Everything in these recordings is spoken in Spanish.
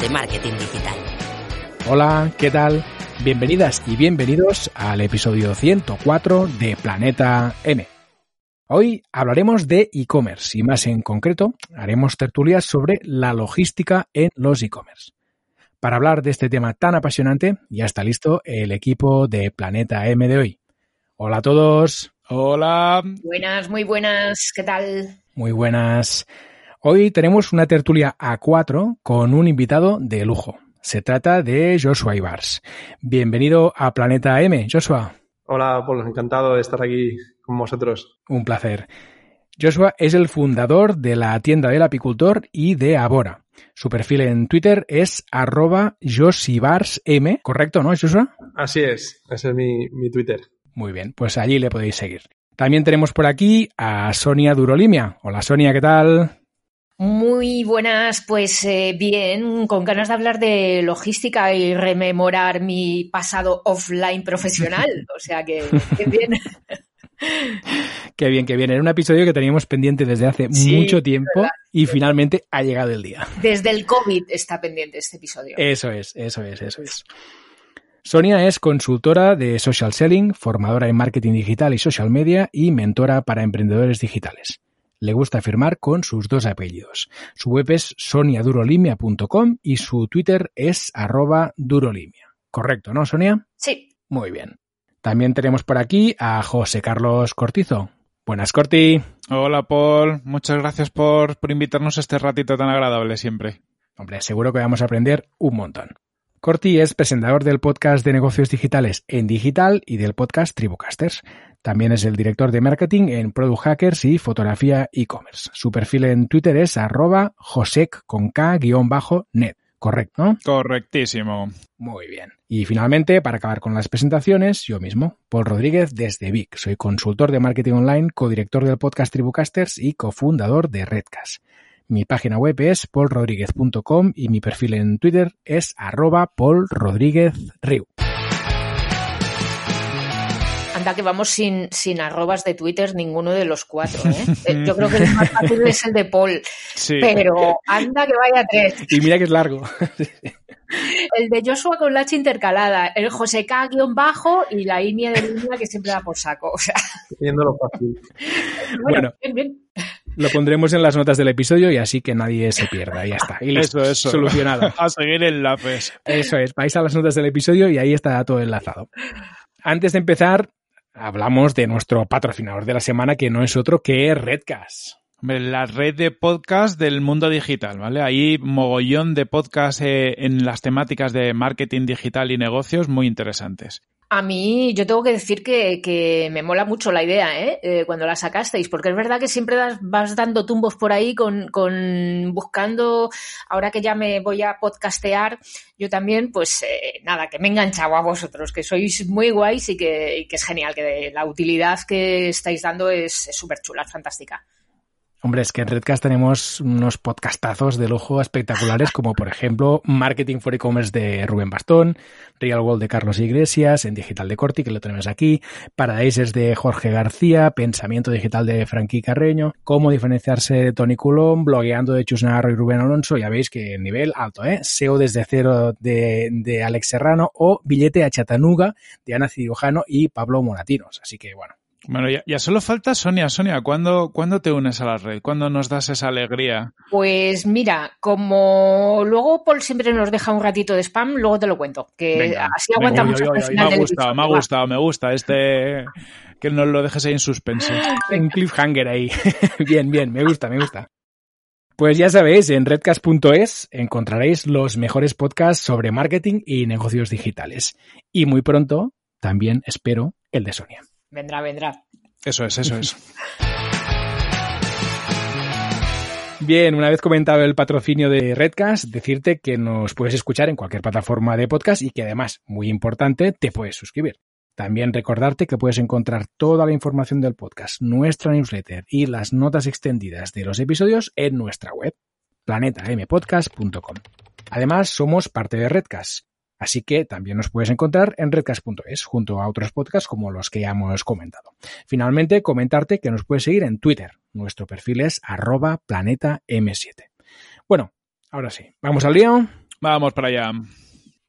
De marketing digital. Hola, ¿qué tal? Bienvenidas y bienvenidos al episodio 104 de Planeta M. Hoy hablaremos de e-commerce y más en concreto haremos tertulias sobre la logística en los e-commerce. Para hablar de este tema tan apasionante, ya está listo el equipo de Planeta M de hoy. Hola a todos. Hola. Buenas, muy buenas, ¿qué tal? Muy buenas. Hoy tenemos una tertulia A4 con un invitado de lujo. Se trata de Joshua Ibars. Bienvenido a Planeta M, Joshua. Hola, Paul, encantado de estar aquí con vosotros. Un placer. Joshua es el fundador de la tienda del apicultor y de Abora. Su perfil en Twitter es arroba josibarsm, ¿correcto, no, Joshua? Así es, ese es mi, mi Twitter. Muy bien, pues allí le podéis seguir. También tenemos por aquí a Sonia Durolimia. Hola Sonia, ¿qué tal? Muy buenas, pues eh, bien, con ganas de hablar de logística y rememorar mi pasado offline profesional. O sea que, que bien. Qué bien, qué bien. Era un episodio que teníamos pendiente desde hace Sí, mucho tiempo verdad. y finalmente ha llegado el día. Desde el COVID está pendiente este episodio. Eso es, eso es, eso es. Sonia es consultora de social selling, formadora en marketing digital y social media y mentora para emprendedores digitales. Le gusta firmar con sus dos apellidos. Su web es soniadurolimia.com y su Twitter es arroba durolimia. Correcto, ¿no, Sonia? Sí, Muy bien. También tenemos por aquí a José Carlos Cortizo. Buenas, Corti. Hola Paul, muchas gracias por, por invitarnos a este ratito tan agradable siempre. Hombre, seguro que vamos a aprender un montón. Corti es presentador del podcast de negocios digitales en digital y del podcast Tribucasters. También es el director de marketing en Product Hackers y fotografía e-commerce. Su perfil en Twitter es arroba josec con k-net. Correcto, ¿no? Correctísimo. Muy bien. Y finalmente, para acabar con las presentaciones, yo mismo, Paul Rodríguez desde Vic. Soy consultor de marketing online, codirector del podcast Tribucasters y cofundador de Redcast. Mi página web es paulrodríguez.com y mi perfil en Twitter es arroba paulrodríguezriu. Anda que vamos sin, sin arrobas de Twitter ninguno de los cuatro. ¿eh? Eh, Yo creo que el más fácil es el de Paul, Sí. pero anda que vaya tres. Y mira que es largo. El de Joshua con la H intercalada, el José K guion bajo y la línea de línea que siempre da por saco. O sea, fácil. bueno, Bueno. bien, bien. Lo pondremos en las notas del episodio y así que nadie se pierda. Y ya está. Y listo, Eso, eso. Solucionado. A seguir enlaces. Eso es, vais a las notas del episodio y ahí está todo enlazado. Antes de empezar, hablamos de nuestro patrocinador de la semana, que no es otro que Redcast. Hombre, La red de podcast del mundo digital, ¿vale? Hay mogollón de podcasts eh, en las temáticas de marketing digital y negocios muy interesantes. A mí, yo tengo que decir que, que me mola mucho la idea, ¿eh? Eh, cuando la sacasteis, porque es verdad que siempre das- vas dando tumbos por ahí con, con buscando, ahora que ya me voy a podcastear, yo también, pues eh, nada, que me he enganchado a vosotros, que sois muy guays y que, y que es genial, que la utilidad que estáis dando es súper chula, fantástica. Hombre, es que en Redcast tenemos unos podcastazos de lujo espectaculares, como por ejemplo Marketing for E-Commerce de Rubén Bastón, Real World de Carlos Iglesias, en Digital de Corti, que lo tenemos aquí, Paradises de Jorge García, Pensamiento Digital de Frankie Carreño, Cómo diferenciarse de Tony Coulomb, Blogueando de Chus Navarro y Rubén Alonso, ya veis que nivel alto, ¿eh? SEO desde cero de, de Alex Serrano o Billete a Chattanooga de Ana Cirujano y Pablo Moratinos. Así que bueno, Bueno, ya, ya solo falta Sonia. Sonia, ¿cuándo, ¿cuándo te unes a la red? ¿Cuándo nos das esa alegría? Pues mira, como luego Paul siempre nos deja un ratito de spam, luego te lo cuento, que Venga, así venga, oy, Me ha gustado, me ha gustado, me gusta este... Que nos lo dejes ahí en suspense. un cliffhanger ahí. bien, bien, me gusta, me gusta. Pues ya sabéis, en redcast.es encontraréis los mejores podcasts sobre marketing y negocios digitales. Y muy pronto, también espero, el de Sonia. Vendrá, vendrá. Eso es, eso es. Bien, una vez comentado el patrocinio de Redcast, decirte que nos puedes escuchar en cualquier plataforma de podcast y que además, muy importante, te puedes suscribir. También recordarte que puedes encontrar toda la información del podcast, nuestra newsletter y las notas extendidas de los episodios en nuestra web, planetampodcast.com. Además, somos parte de Redcast así que también nos puedes encontrar en redcast.es junto a otros podcasts como los que ya hemos comentado. Finalmente, comentarte que nos puedes seguir en Twitter. Nuestro perfil es arroba planeta M7. Bueno, ahora sí, ¿vamos al lío? Vamos para allá.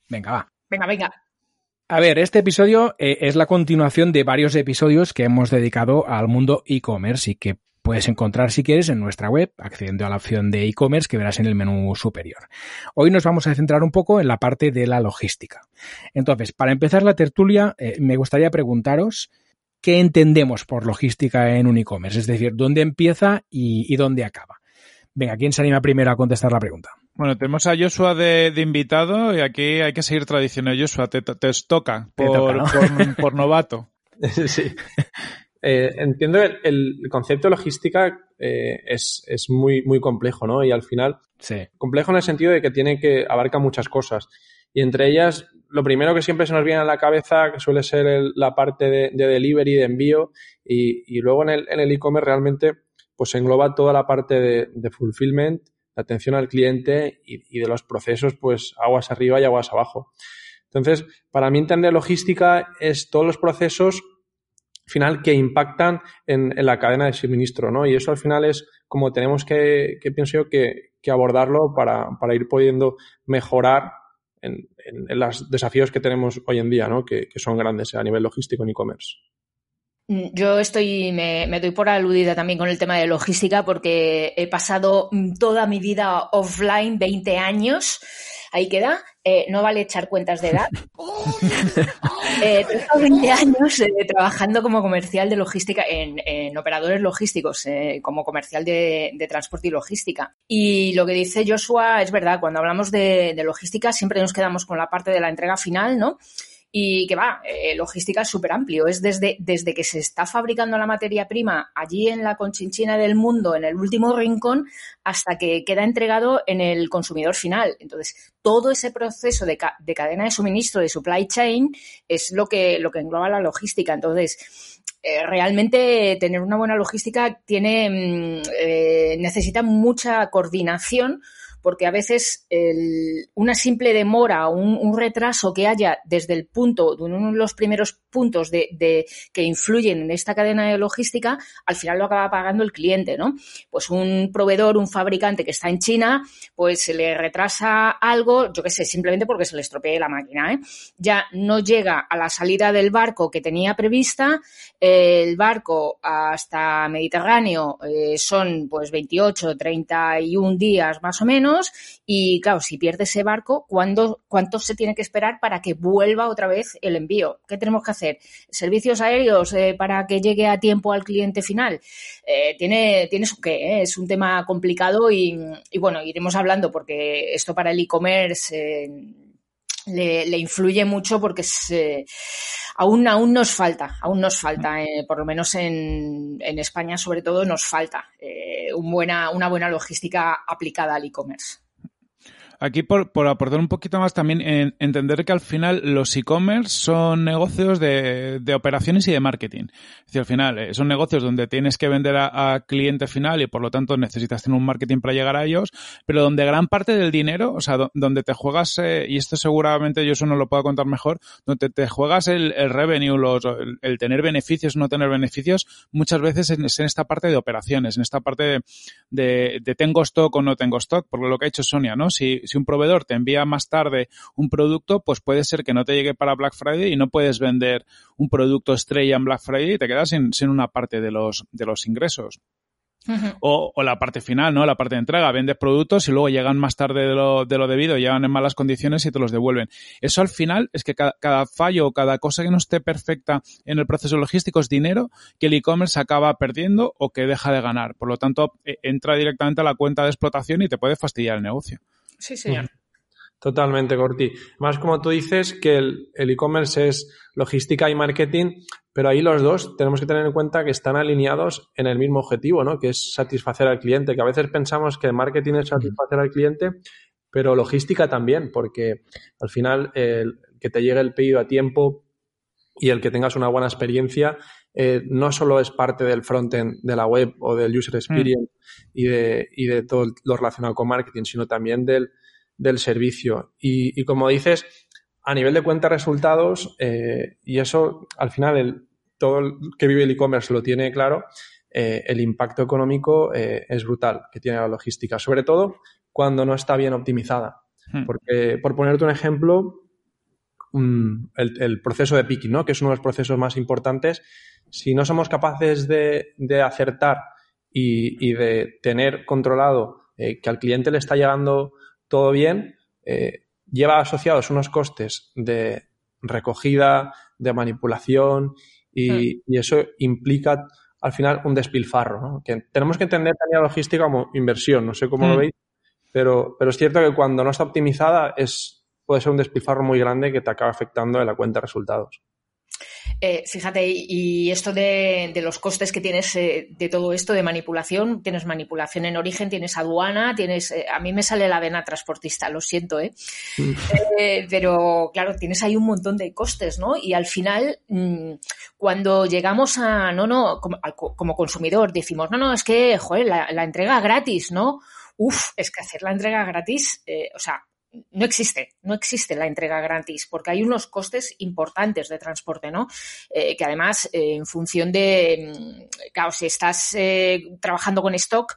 Venga, va. Venga, venga. A ver, este episodio eh, es la continuación de varios episodios que hemos dedicado al mundo e-commerce y que puedes encontrar si quieres en nuestra web, accediendo a la opción de e-commerce que verás en el menú superior. Hoy nos vamos a centrar un poco en la parte de la logística. Entonces, para empezar la tertulia, eh, me gustaría preguntaros qué entendemos por logística en un e-commerce, es decir, dónde empieza y, y dónde acaba. Venga, ¿quién se anima primero a contestar la pregunta? Bueno, tenemos a Joshua de, de invitado y aquí hay que seguir tradiciones. Joshua, te, te toca Te por, toca, ¿no? por, por novato. sí. Eh, entiendo el, el concepto de logística eh, es, es muy, muy complejo, ¿no? Y al final, Sí. complejo en el sentido de que tiene que abarca muchas cosas. Y entre ellas, lo primero que siempre se nos viene a la cabeza, que suele ser el- la parte de, de delivery, de envío, y, y luego en el en el e-commerce realmente pues engloba toda la parte de, de fulfillment, de atención al cliente y, y de los procesos, pues aguas arriba y aguas abajo. Entonces, para mí entender logística es todos los procesos final que impactan en, en la cadena de suministro, ¿no? Y eso al final es como tenemos que, que pienso yo, que, que abordarlo para, para ir pudiendo mejorar en, en- los desafíos que tenemos hoy en día, ¿no? Que, que son grandes a nivel logístico en e-commerce. Mm, Yo estoy, me, me doy por aludida también con el tema de logística porque he pasado mm, toda mi vida offline, 20 años, ahí queda, eh, no vale echar cuentas de edad. Eh, tengo 20 años eh, trabajando como comercial de logística en, en operadores logísticos, eh, como comercial de, de transporte y logística. Y lo que dice Joshua es verdad, cuando hablamos de, de logística siempre nos quedamos con la parte de la entrega final, ¿no? Y que va, eh, logística es súper amplio. Es desde, desde que se está fabricando la materia prima allí en la conchinchina del mundo, en el último rincón, hasta que queda entregado en el consumidor final. Entonces, todo ese proceso de, ca- de cadena de suministro, de supply chain, es lo que, lo que engloba la logística. Entonces, eh, realmente tener una buena logística tiene, mm, eh, necesita mucha coordinación porque a veces una simple demora o un, retraso que haya desde el punto, de uno de los primeros puntos de, que influyen en esta cadena de logística, al final lo acaba pagando el cliente, ¿no? Pues un proveedor, un fabricante que está en China, pues se le retrasa algo, yo qué sé, simplemente porque se le estropee la máquina, ¿eh? Ya no llega a la salida del barco que tenía prevista, el barco hasta Mediterráneo eh, son pues 28, 31 días más o menos y claro, si pierde ese barco, ¿cuándo, ¿cuánto se tiene que esperar para que vuelva otra vez el envío? ¿Qué tenemos que hacer? ¿Servicios aéreos eh, para que llegue a tiempo al cliente final? Eh, tiene, tiene su qué, ¿eh? es un tema complicado y, y, bueno, iremos hablando porque esto para el e-commerce... Le, le, influye mucho porque se, aún, aún nos falta, aún nos falta, eh, por lo menos en, en, España sobre todo nos falta eh, un buena, una buena logística aplicada al e-commerce. Aquí, por, por, aportar un poquito más, también en, entender que al final los e-commerce son negocios de, de, operaciones y de marketing. Es decir, al final eh, son negocios donde tienes que vender a, cliente final y por lo tanto necesitas tener un marketing para llegar a ellos, pero donde gran parte del dinero, o sea, do, donde te juegas, eh, y esto seguramente yo eso no lo puedo contar mejor, donde te juegas el, el revenue, los, el, el, tener beneficios, no tener beneficios, muchas veces es en esta parte de operaciones, en esta parte de, de, de tengo stock o no tengo stock, porque lo que ha hecho Sonia, ¿no? Si, si un proveedor te envía más tarde un producto, pues puede ser que no te llegue para Black Friday y no puedes vender un producto estrella en Black Friday y te quedas sin, sin una parte de los, de los ingresos. Uh -huh. o, o, la parte final, ¿no? La parte de entrega. Vendes productos y luego llegan más tarde de lo, de lo debido, llegan en malas condiciones y te los devuelven. Eso al final es que cada, cada fallo o cada cosa que no esté perfecta en el proceso logístico es dinero que el e-commerce acaba perdiendo o que deja de ganar. Por lo tanto, entra directamente a la cuenta de explotación y te puede fastidiar el negocio. Sí, señor. Totalmente, Corti. Más como tú dices que el e-commerce es logística y marketing, pero ahí los dos tenemos que tener en cuenta que están alineados en el mismo objetivo, ¿no? Que es satisfacer al cliente, que a veces pensamos que el marketing es satisfacer al cliente, pero logística también, porque al final el que te llegue el pedido a tiempo y el que tengas una buena experiencia eh, no solo es parte del frontend de la web o del user experience y, de, y de todo lo relacionado con marketing, sino también del, del servicio. Y, como dices, a nivel de cuenta resultados, eh, y eso al final el, todo el que vive el e-commerce lo tiene claro, eh, el impacto económico es brutal que tiene la logística, sobre todo cuando no está bien optimizada. Hmm. Porque, por ponerte un ejemplo, el, proceso de picking, ¿no? que es uno de los procesos más importantes, si no somos capaces de, acertar y, y, de tener controlado que al cliente le está llegando todo bien, eh, lleva asociados unos costes de recogida, de manipulación y, hmm. eso implica al final un despilfarro. Que tenemos que entender también la logística como inversión, no sé cómo lo hmm. veis, pero, pero es cierto que cuando no está optimizada es, puede ser un despilfarro muy grande que te acaba afectando en la cuenta de resultados. Eh, fíjate, y esto de, los costes que tienes eh, de todo esto de manipulación, tienes manipulación en origen, tienes aduana, tienes, eh, a mí me sale la vena transportista, lo siento, ¿eh? Mm. pero claro, tienes ahí un montón de costes, ¿no? Y al final, mm, cuando llegamos a, no, no, como, consumidor, decimos, no, no, es que, joder, la, la entrega gratis, ¿no? Uf, es que hacer la entrega gratis, o sea, no existe, no existe la entrega gratis, porque hay unos costes importantes de transporte, ¿no? Eh, que además, eh, en función de, mm, claro, si estás eh, trabajando con stock,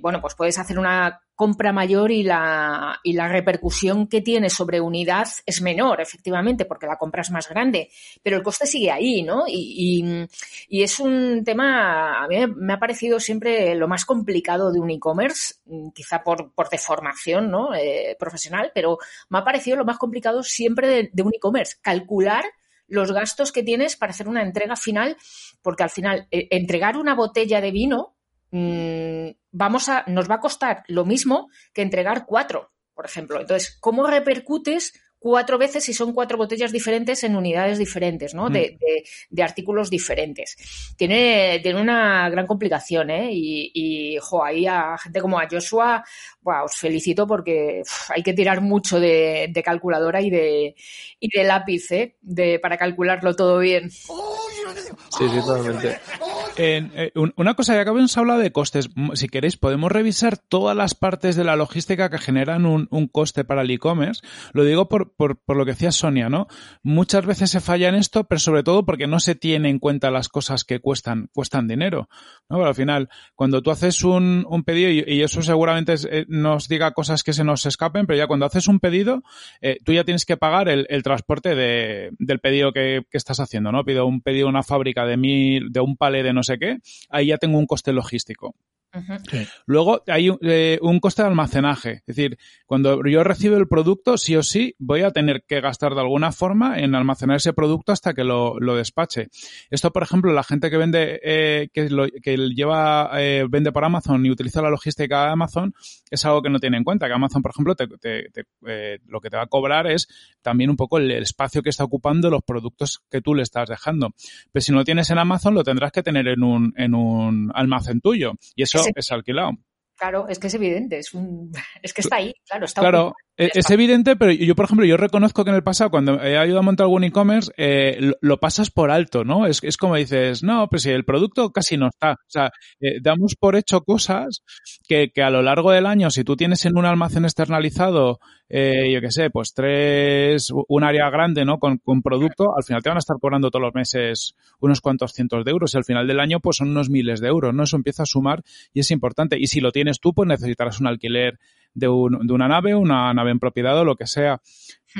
bueno, pues puedes hacer una compra mayor y la, y la repercusión que tiene sobre unidad es menor, efectivamente, porque la compra es más grande, pero el coste sigue ahí, ¿no? Y, y, es un tema, a mí me ha parecido siempre lo más complicado de un e-commerce, quizá por, por deformación ¿no? Eh, profesional, pero me ha parecido lo más complicado siempre de, un e-commerce, calcular los gastos que tienes para hacer una entrega final, porque al final eh, entregar una botella de vino Mm, vamos a, nos va a costar lo mismo que entregar cuatro, por ejemplo. Entonces, ¿cómo repercutes cuatro veces si son cuatro botellas diferentes en unidades diferentes, ¿no? De, mm. artículos diferentes. Tiene, tiene una gran complicación, ¿eh? Y, y jo, ahí a gente como a Joshua, os felicito porque hay que tirar mucho de, calculadora y de, y de lápiz, ¿eh? De, para calcularlo todo bien. Sí, sí, totalmente. Eh, una cosa, ya que habíamos hablado de costes, si queréis podemos revisar todas las partes de la logística que generan un, coste para el e-commerce. Lo digo por, por, lo que decía Sonia, ¿no? Muchas veces se falla en esto, pero sobre todo porque no se tiene en cuenta las cosas que cuestan, cuestan dinero. ¿no? Pero al final, cuando tú haces un, pedido, y, eso seguramente eh, nos diga cosas que se nos escapen, pero ya cuando haces un pedido, eh, tú ya tienes que pagar el, transporte del pedido que, estás haciendo, ¿no? Pido un pedido a una fábrica de mil, de un palé de no sé qué, ahí ya tengo un coste logístico. Luego hay eh, un, coste de almacenaje. Es decir, cuando yo recibo el producto, sí o sí voy a tener que gastar de alguna forma en almacenar ese producto hasta que lo, despache. Esto, por ejemplo, la gente que vende, eh, que, lo, que lleva, eh, vende por Amazon y utiliza la logística de Amazon, es algo que no tiene en cuenta. Que Amazon, por ejemplo, lo que te va a cobrar es también un poco el, espacio que está ocupando los productos que tú le estás dejando. Pero si no lo tienes en Amazon, lo tendrás que tener en un, en un almacén tuyo. Y eso es alquilado. Claro, es que es evidente, es, un, es que está ahí, claro, está Claro, es, evidente, pero yo, por ejemplo, yo reconozco que en el pasado, cuando he ayudado a montar algún e-commerce, eh, lo, pasas por alto, ¿no? Es, es como dices, no, pues si el producto casi no está. O sea, eh, damos por hecho cosas que, que a lo largo del año, si tú tienes en un almacén externalizado, eh, yo qué sé, pues tres, un área grande, ¿no? Con, con producto, al final te van a estar cobrando todos los meses unos cuantos cientos de euros y al final del año, pues son unos miles de euros, ¿no? Eso empieza a sumar y es importante. Y si lo tienes tú, pues necesitarás un alquiler de, un, de una nave, una nave en propiedad o lo que sea.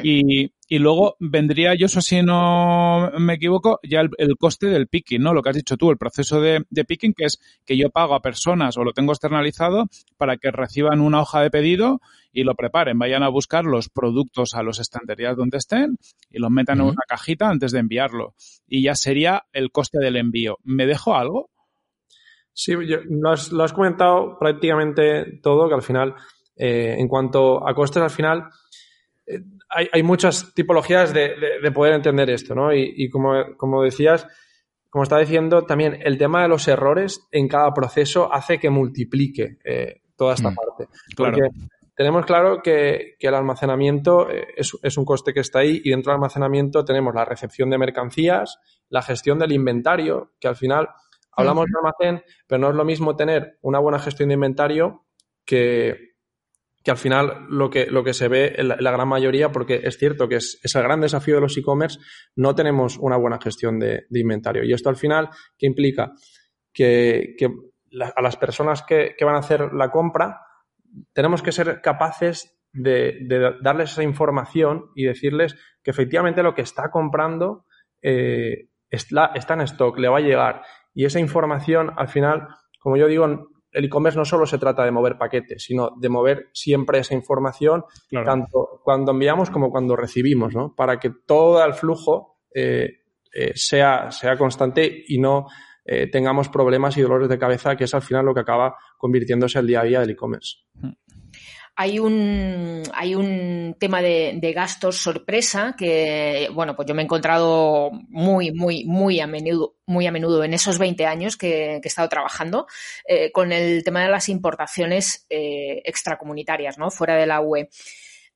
Y, y luego vendría, yo eso si no me equivoco, ya el, coste del picking, ¿no? Lo que has dicho tú, el proceso de, de, picking, que es que yo pago a personas o lo tengo externalizado para que reciban una hoja de pedido y lo preparen, vayan a buscar los productos a los estanterías donde estén y los metan en una cajita antes de enviarlo. Y ya sería el coste del envío. ¿Me dejo algo? Sí, lo, has, comentado prácticamente todo, que al final, eh, en cuanto a costes, al final, hay, muchas tipologías de, poder entender esto, ¿no? Y, como, decías, como está diciendo, también el tema de los errores en cada proceso hace que multiplique eh, toda esta mm, parte. Porque tenemos claro que, el almacenamiento eh, es, un coste que está ahí y dentro del almacenamiento tenemos la recepción de mercancías, la gestión del inventario, que al final hablamos de almacén, pero no es lo mismo tener una buena gestión de inventario que que al final lo que, lo que se ve en la, gran mayoría, porque es cierto que es, el gran desafío de los e-commerce, no tenemos una buena gestión de, inventario. Y esto al final, ¿qué implica? Que, a las personas que, van a hacer la compra, tenemos que ser capaces de, darles esa información y decirles que efectivamente lo que está comprando eh, está, está en stock, le va a llegar. Y esa información, al final, como yo digo, el e-commerce no solo se trata de mover paquetes, sino de mover siempre esa información, tanto cuando enviamos como cuando recibimos, ¿no? Para que todo el flujo eh, eh, sea, sea constante y no eh, tengamos problemas y dolores de cabeza, que es al final lo que acaba convirtiéndose el día a día del e-commerce. Hay un, hay un tema de, gastos sorpresa que, bueno, pues yo me he encontrado muy, muy, muy a menudo, muy a menudo en esos 20 años que, he estado trabajando eh, con el tema de las importaciones eh, extracomunitarias, ¿no? Fuera de la UE.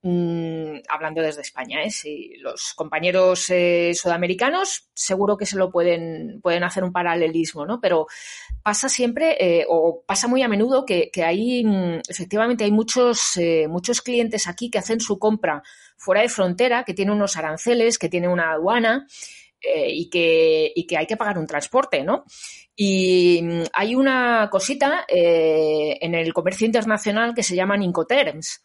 Mm, hablando desde España. ¿eh? Los compañeros eh, sudamericanos seguro que se lo pueden, pueden hacer un paralelismo, ¿no? Pero pasa siempre eh, o pasa muy a menudo que, hay, mm, efectivamente, hay muchos, eh, muchos clientes aquí que hacen su compra fuera de frontera, que tienen unos aranceles, que tienen una aduana. y, que, y que hay que pagar un transporte, ¿no? Y mm, hay una cosita en el comercio internacional que se llaman Incoterms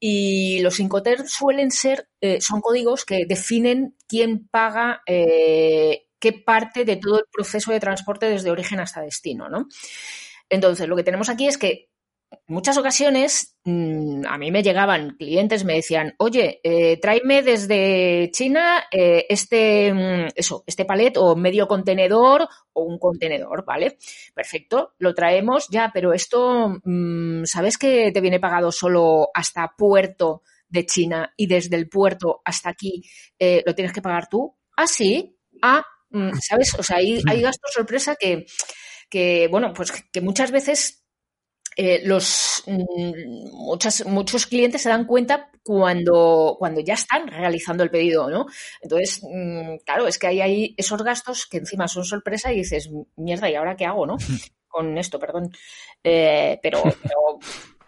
y los Incoterms suelen ser, eh, son códigos que definen quién paga eh, qué parte de todo el proceso de transporte desde origen hasta destino, ¿no? Entonces, lo que tenemos aquí es que muchas ocasiones mm, a mí me llegaban clientes, me decían, oye, eh, tráeme desde China eh, este, mm, eso, este palet o medio contenedor o un contenedor, ¿vale? Perfecto, lo traemos ya, pero esto, mm, ¿sabes que te viene pagado solo hasta puerto de China y desde el puerto hasta aquí eh, lo tienes que pagar tú? Ah, sí, ah, ¿sabes? O sea, hay, hay gastos sorpresa que, que, bueno, pues que muchas veces eh, los mm, muchas, muchos clientes se dan cuenta cuando, cuando ya están realizando el pedido, ¿no? Entonces, mm, claro, es que hay ahí esos gastos que encima son sorpresa y dices, mierda, ¿y ahora qué hago, no? Con esto, perdón. Eh, pero, pero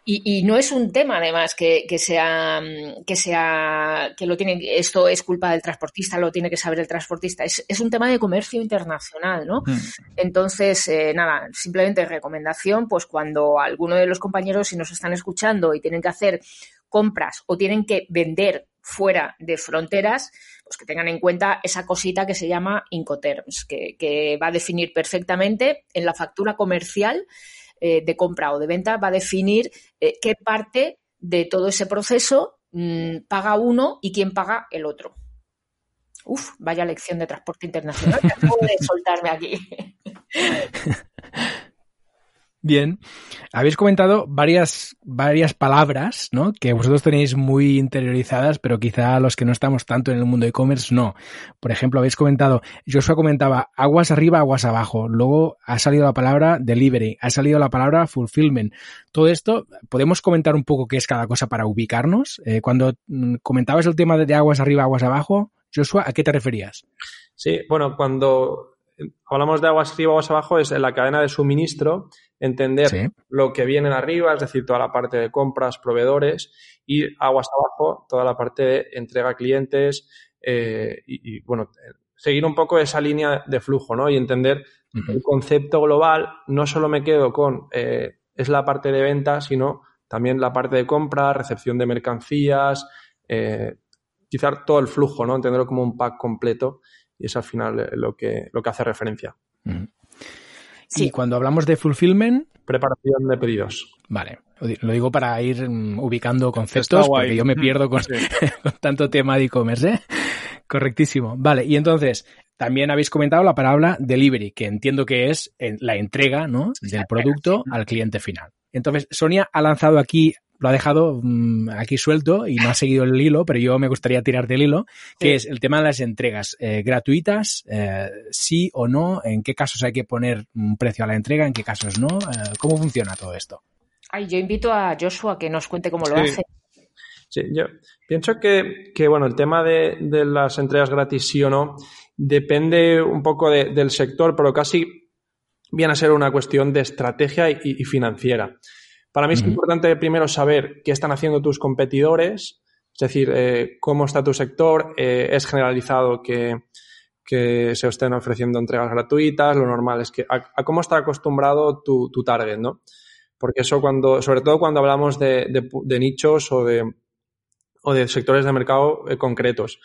y, no es un tema, además, que, sea, que sea, que lo tiene, esto es culpa del transportista, lo tiene que saber el transportista. Es, un tema de comercio internacional, ¿no? Hmm. Entonces, eh, nada, simplemente recomendación, pues cuando alguno de los compañeros, si nos están escuchando y tienen que hacer compras o tienen que vender fuera de fronteras, pues que tengan en cuenta esa cosita que se llama Incoterms, que, que va a definir perfectamente en la factura comercial eh, de compra o de venta va a definir eh, qué parte de todo ese proceso mm, paga uno y quién paga el otro. Uf, vaya lección de transporte internacional que acabo de soltarme aquí. Bien, habéis comentado varias, varias palabras, ¿no? Que vosotros tenéis muy interiorizadas, pero quizá los que no estamos tanto en el mundo e-commerce no. Por ejemplo, habéis comentado, Joshua comentaba aguas arriba, aguas abajo. Luego ha salido la palabra delivery, ha salido la palabra fulfillment. Todo esto, ¿podemos comentar un poco qué es cada cosa para ubicarnos? Eh, cuando mm, comentabas el tema de aguas arriba, aguas abajo, Joshua, ¿a qué te referías? Sí, bueno, cuando hablamos de aguas arriba, aguas abajo, es en la cadena de suministro, entender lo que viene arriba, es decir, toda la parte de compras, proveedores, y aguas abajo, toda la parte de entrega a clientes, eh, y, bueno, seguir un poco esa línea de flujo, ¿no? Y entender el concepto global, no solo me quedo con, eh, es la parte de venta, sino también la parte de compra, recepción de mercancías, eh, quizá todo el flujo, ¿no? Entenderlo como un pack completo y es al final eh, lo que, lo que hace referencia. Y cuando hablamos de fulfillment... Preparación de pedidos. Vale, lo digo para ir mm, ubicando conceptos, porque yo me pierdo con, tanto tema de e-commerce. ¿eh? Correctísimo. Vale, y entonces, también habéis comentado la palabra delivery, que entiendo que es la entrega ¿no? del producto al cliente final. Entonces, Sonia ha lanzado aquí lo ha dejado mm, aquí suelto y no ha seguido el hilo, pero yo me gustaría tirar del hilo, que es el tema de las entregas eh, gratuitas, eh, sí o no, en qué casos hay que poner un precio a la entrega, en qué casos no, eh, cómo funciona todo esto. Ay, yo invito a Joshua que nos cuente cómo lo hace. Sí, yo pienso que, bueno, el tema de, las entregas gratis sí o no depende un poco del sector, pero casi viene a ser una cuestión de estrategia y financiera. Para mí es importante primero saber qué están haciendo tus competidores, es decir, eh, cómo está tu sector, eh, es generalizado que, se estén ofreciendo entregas gratuitas, lo normal es que a, cómo está acostumbrado tu, target, ¿no? Porque eso cuando, sobre todo cuando hablamos de, nichos o de, o de sectores de mercado eh, concretos.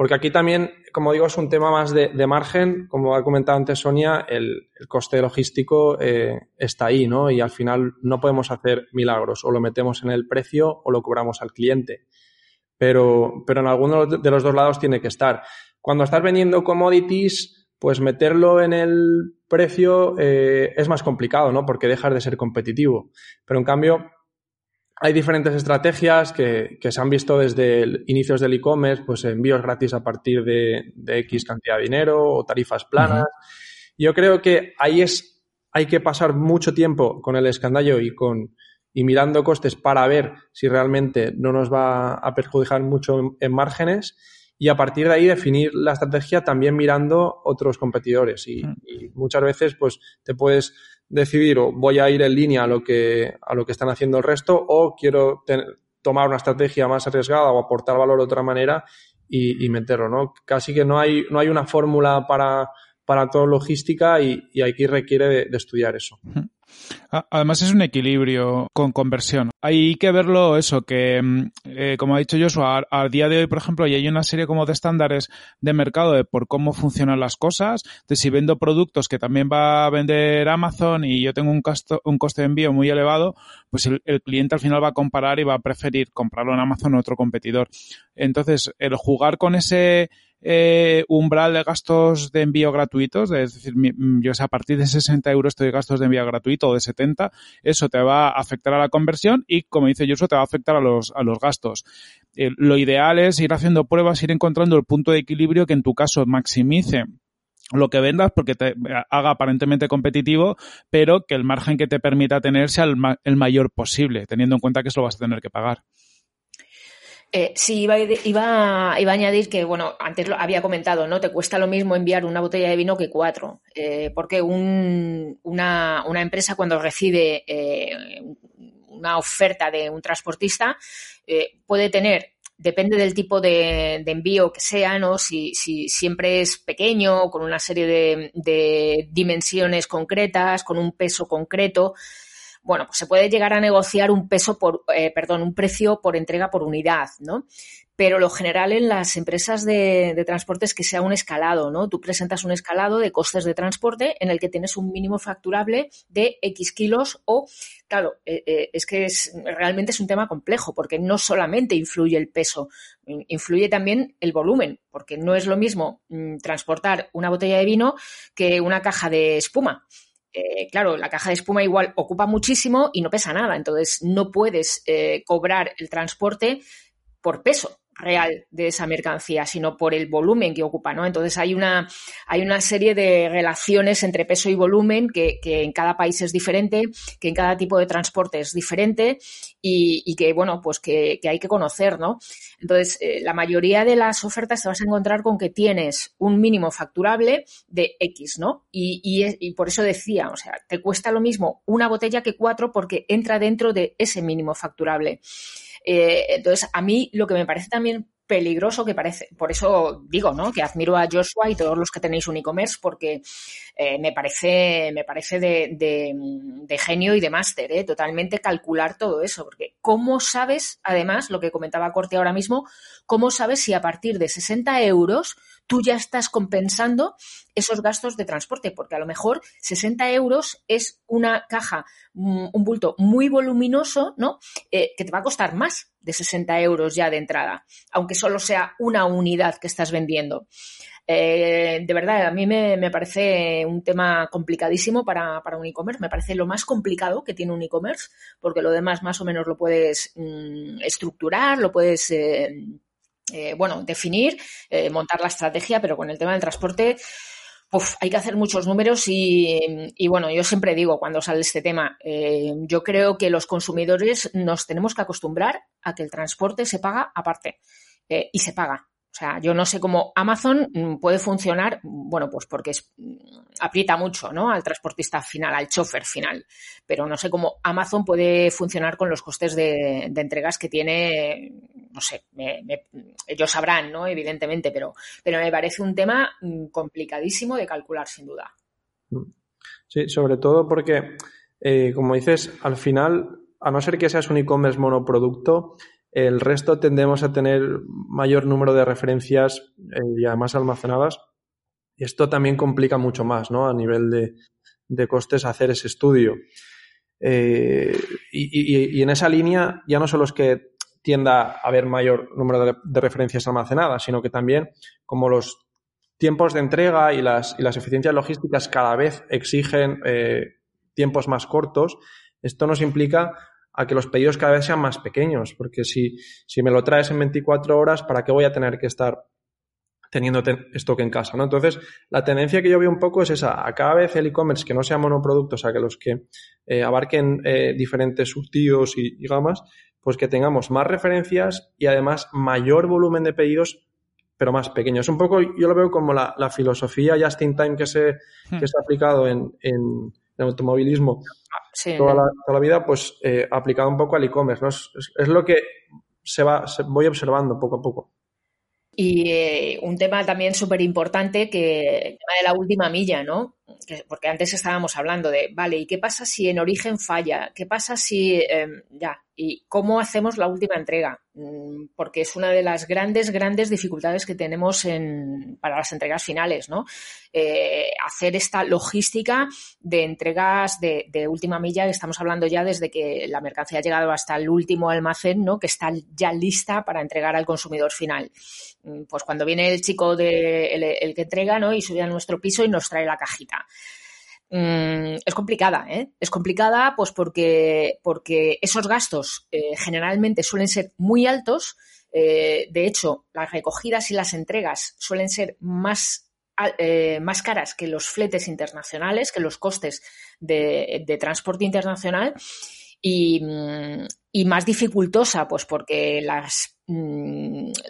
Porque aquí también, como digo, es un tema más de, margen. Como ha comentado antes Sonia, el, coste logístico eh, está ahí, ¿no? Y al final no podemos hacer milagros. O lo metemos en el precio o lo cobramos al cliente. Pero, pero en alguno de los dos lados tiene que estar. Cuando estás vendiendo commodities, pues meterlo en el precio eh, es más complicado, ¿no? Porque dejas de ser competitivo. Pero en cambio, hay diferentes estrategias que, se han visto desde inicios del e-commerce, pues envíos gratis a partir de, X cantidad de dinero o tarifas planas. Yo creo que ahí es, hay que pasar mucho tiempo con el escandallo y con y mirando costes para ver si realmente no nos va a perjudicar mucho en, márgenes y a partir de ahí definir la estrategia también mirando otros competidores. Y, y muchas veces pues te puedes decidir o voy a ir en línea a lo que, a lo que están haciendo el resto o quiero tomar una estrategia más arriesgada o aportar valor de otra manera y, meterlo, ¿no? Casi que no hay, no hay una fórmula para, para toda logística y, y aquí requiere de estudiar eso. Además es un equilibrio con conversión. Hay que verlo eso, que mm, eh, como ha dicho Joshua, a, día de hoy, por ejemplo, y hay una serie como de estándares de mercado de por cómo funcionan las cosas. De si vendo productos que también va a vender Amazon y yo tengo un, un coste de envío muy elevado, pues el, el, cliente al final va a comparar y va a preferir comprarlo en Amazon o otro competidor. Entonces, el jugar con ese eh, umbral de gastos de envío gratuitos, es decir, mm, yo sé, a partir de 60 euros doy gastos de envío gratuito o de 70, eso te va a afectar a la conversión y, como dice Yuso, te va a afectar a los, a los gastos. Eh, lo ideal es ir haciendo pruebas, ir encontrando el punto de equilibrio que en tu caso maximice lo que vendas porque te haga aparentemente competitivo, pero que el margen que te permita tener sea el, el mayor posible, teniendo en cuenta que eso lo vas a tener que pagar. Eh, sí, iba, iba, iba, a añadir que, bueno, antes lo había comentado, ¿no? Te cuesta lo mismo enviar una botella de vino que cuatro, eh, porque un, una, una, empresa cuando recibe eh, una oferta de un transportista eh, puede tener depende del tipo de, de, envío que sea, ¿no? Si, si siempre es pequeño, con una serie de, de dimensiones concretas, con un peso concreto, bueno, pues se puede llegar a negociar un peso por, eh, perdón, un precio por entrega por unidad, ¿no? Pero lo general en las empresas de, de, transporte es que sea un escalado, ¿no? Tú presentas un escalado de costes de transporte en el que tienes un mínimo facturable de X kilos o, claro, eh, eh, es que es, realmente es un tema complejo porque no solamente influye el peso, influye también el volumen, porque no es lo mismo mm, transportar una botella de vino que una caja de espuma. Eh, claro, la caja de espuma igual ocupa muchísimo y no pesa nada, entonces no puedes eh, cobrar el transporte por peso real de esa mercancía, sino por el volumen que ocupa, ¿no? Entonces hay una, hay una serie de relaciones entre peso y volumen que, que en cada país es diferente, que en cada tipo de transporte es diferente y, y que, bueno, pues que, que, hay que conocer, ¿no? Entonces, eh, la mayoría de las ofertas te vas a encontrar con que tienes un mínimo facturable de X, ¿no? Y, y, y por eso decía, o sea, te cuesta lo mismo una botella que cuatro porque entra dentro de ese mínimo facturable. Eh, entonces, a mí lo que me parece también peligroso que parece, por eso digo, ¿no? Que admiro a Joshua y todos los que tenéis un e-commerce porque eh, me parece, me parece de, de, genio y de máster, ¿eh? Totalmente calcular todo eso, porque ¿cómo sabes, además, lo que comentaba Corte ahora mismo, cómo sabes si a partir de 60 euros tú ya estás compensando esos gastos de transporte? Porque a lo mejor 60 euros es una caja, mm, un bulto muy voluminoso, ¿no? Eh, que te va a costar más de 60 euros ya de entrada, aunque solo sea una unidad que estás vendiendo. Eh, de verdad, a mí me, parece un tema complicadísimo para, un e-commerce. Me parece lo más complicado que tiene un e-commerce, porque lo demás más o menos lo puedes mm, estructurar, lo puedes, eh, eh, bueno, definir, montar la estrategia, pero con el tema del transporte hay que hacer muchos números y, bueno, yo siempre digo cuando sale este tema, yo creo que los consumidores nos tenemos que acostumbrar a que el transporte se paga aparte y se paga. O sea, yo no sé cómo Amazon mm, puede funcionar, bueno, pues porque mm, aprieta mucho, ¿no? Al transportista final, al chofer final. Pero no sé cómo Amazon puede funcionar con los costes de, entregas que tiene, no sé, ellos sabrán, ¿no? Evidentemente, pero, pero me parece un tema mm, complicadísimo de calcular, sin duda. Sí, sobre todo porque, eh, como dices, al final, a no ser que seas un e-commerce monoproducto, el resto tendemos a tener mayor número de referencias eh, y además almacenadas. Y esto también complica mucho más, ¿no? A nivel de, costes hacer ese estudio. Eh, y, en esa línea ya no solo es que tienda a haber mayor número de, referencias almacenadas, sino que también como los tiempos de entrega y las, y las eficiencias logísticas cada vez exigen eh, tiempos más cortos, esto nos implica a que los pedidos cada vez sean más pequeños, porque si, si me lo traes en 24 horas, ¿para qué voy a tener que estar teniendo stock en casa, ¿no? Entonces, la tendencia que yo veo un poco es esa, a cada vez el e-commerce que no sea monoproducto, o sea, que los que eh, abarquen eh, diferentes subtíos y, gamas, pues que tengamos más referencias y además mayor volumen de pedidos, pero más pequeños. Un poco, yo lo veo como la, filosofía just in time que se, hmm. que se ha aplicado en, en, el automovilismo toda, la, vida, pues eh, aplicado un poco al e-commerce. ¿no? Es, lo que se va, voy observando poco a poco. Y eh, un tema también súper importante que el tema de la última milla, ¿no? Porque antes estábamos hablando de, vale, ¿y qué pasa si en origen falla? ¿Qué pasa si, em, ya, y cómo hacemos la última entrega? Mm, porque es una de las grandes, grandes dificultades que tenemos en, para las entregas finales, ¿no? Eh, hacer esta logística de entregas de, última milla, estamos hablando ya desde que la mercancía ha llegado hasta el último almacén, ¿no? Que está ya lista para entregar al consumidor final. Mm, pues cuando viene el chico de, el, que entrega, ¿no? Y sube a nuestro piso y nos trae la cajita. Mm, es complicada, ¿eh? Es complicada pues porque, porque esos gastos eh, generalmente suelen ser muy altos. Eh, de hecho, las recogidas y las entregas suelen ser más más caras que los fletes internacionales, que los costes de, transporte internacional y, mm, y, más dificultosa, pues porque las,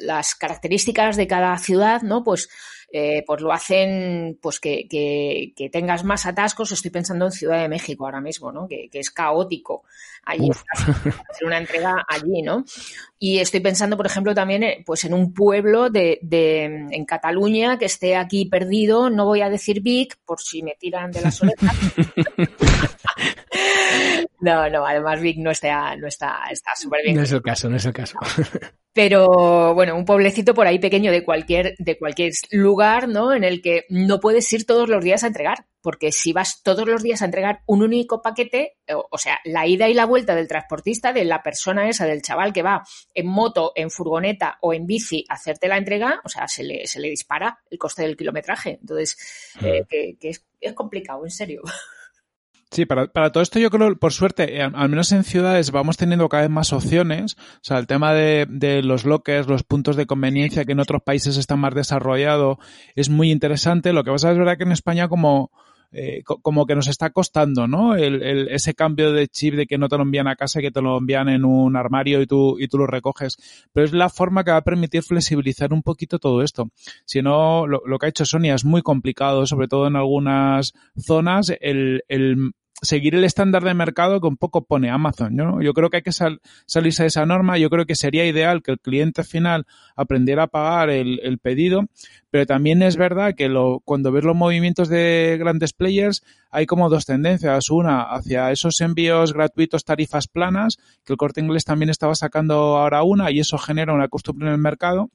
las características de cada ciudad, ¿no? Pues eh, pues lo hacen pues que, que, tengas más atascos. Estoy pensando en Ciudad de México ahora mismo, ¿no? Que, es caótico allí, hacer una entrega allí, ¿no? Y estoy pensando, por ejemplo, también eh, pues en un pueblo de, de, en Cataluña que esté aquí perdido. No voy a decir Vic por si me tiran de las orejas. No, no, además Vic no está, no está, está súper bien. No es el caso, no es el caso. Pero bueno, un pueblecito por ahí pequeño de cualquier, de cualquier lugar, ¿no? En el que no puedes ir todos los días a entregar. Porque si vas todos los días a entregar un único paquete, o, sea, la ida y la vuelta del transportista, de la persona esa, del chaval que va en moto, en furgoneta o en bici a hacerte la entrega, o sea, se le, se le dispara el coste del kilometraje. Entonces, eh, que, es, es complicado, en serio. Sí, para, para, todo esto yo creo, por suerte, eh, al menos en ciudades vamos teniendo cada vez más opciones. O sea, el tema de, de los lockers, los puntos de conveniencia que en otros países están más desarrollados es muy interesante. Lo que pasa es verdad que en España como eh, como que nos está costando, ¿no? El, el, ese cambio de chip de que no te lo envían a casa, que te lo envían en un armario y tú, y tú lo recoges. Pero es la forma que va a permitir flexibilizar un poquito todo esto. Si no, lo, lo que ha hecho Sonia es muy complicado, sobre todo en algunas zonas, el, el seguir el estándar de mercado que un poco pone Amazon. ¿no? Yo creo que hay que salirse de esa norma. Yo creo que sería ideal que el cliente final aprendiera a pagar el, el pedido, pero también es verdad que lo, cuando ves los movimientos de grandes players hay como dos tendencias. Una hacia esos envíos gratuitos, tarifas planas, que el corte inglés también estaba sacando ahora una y eso genera una costumbre en el mercado.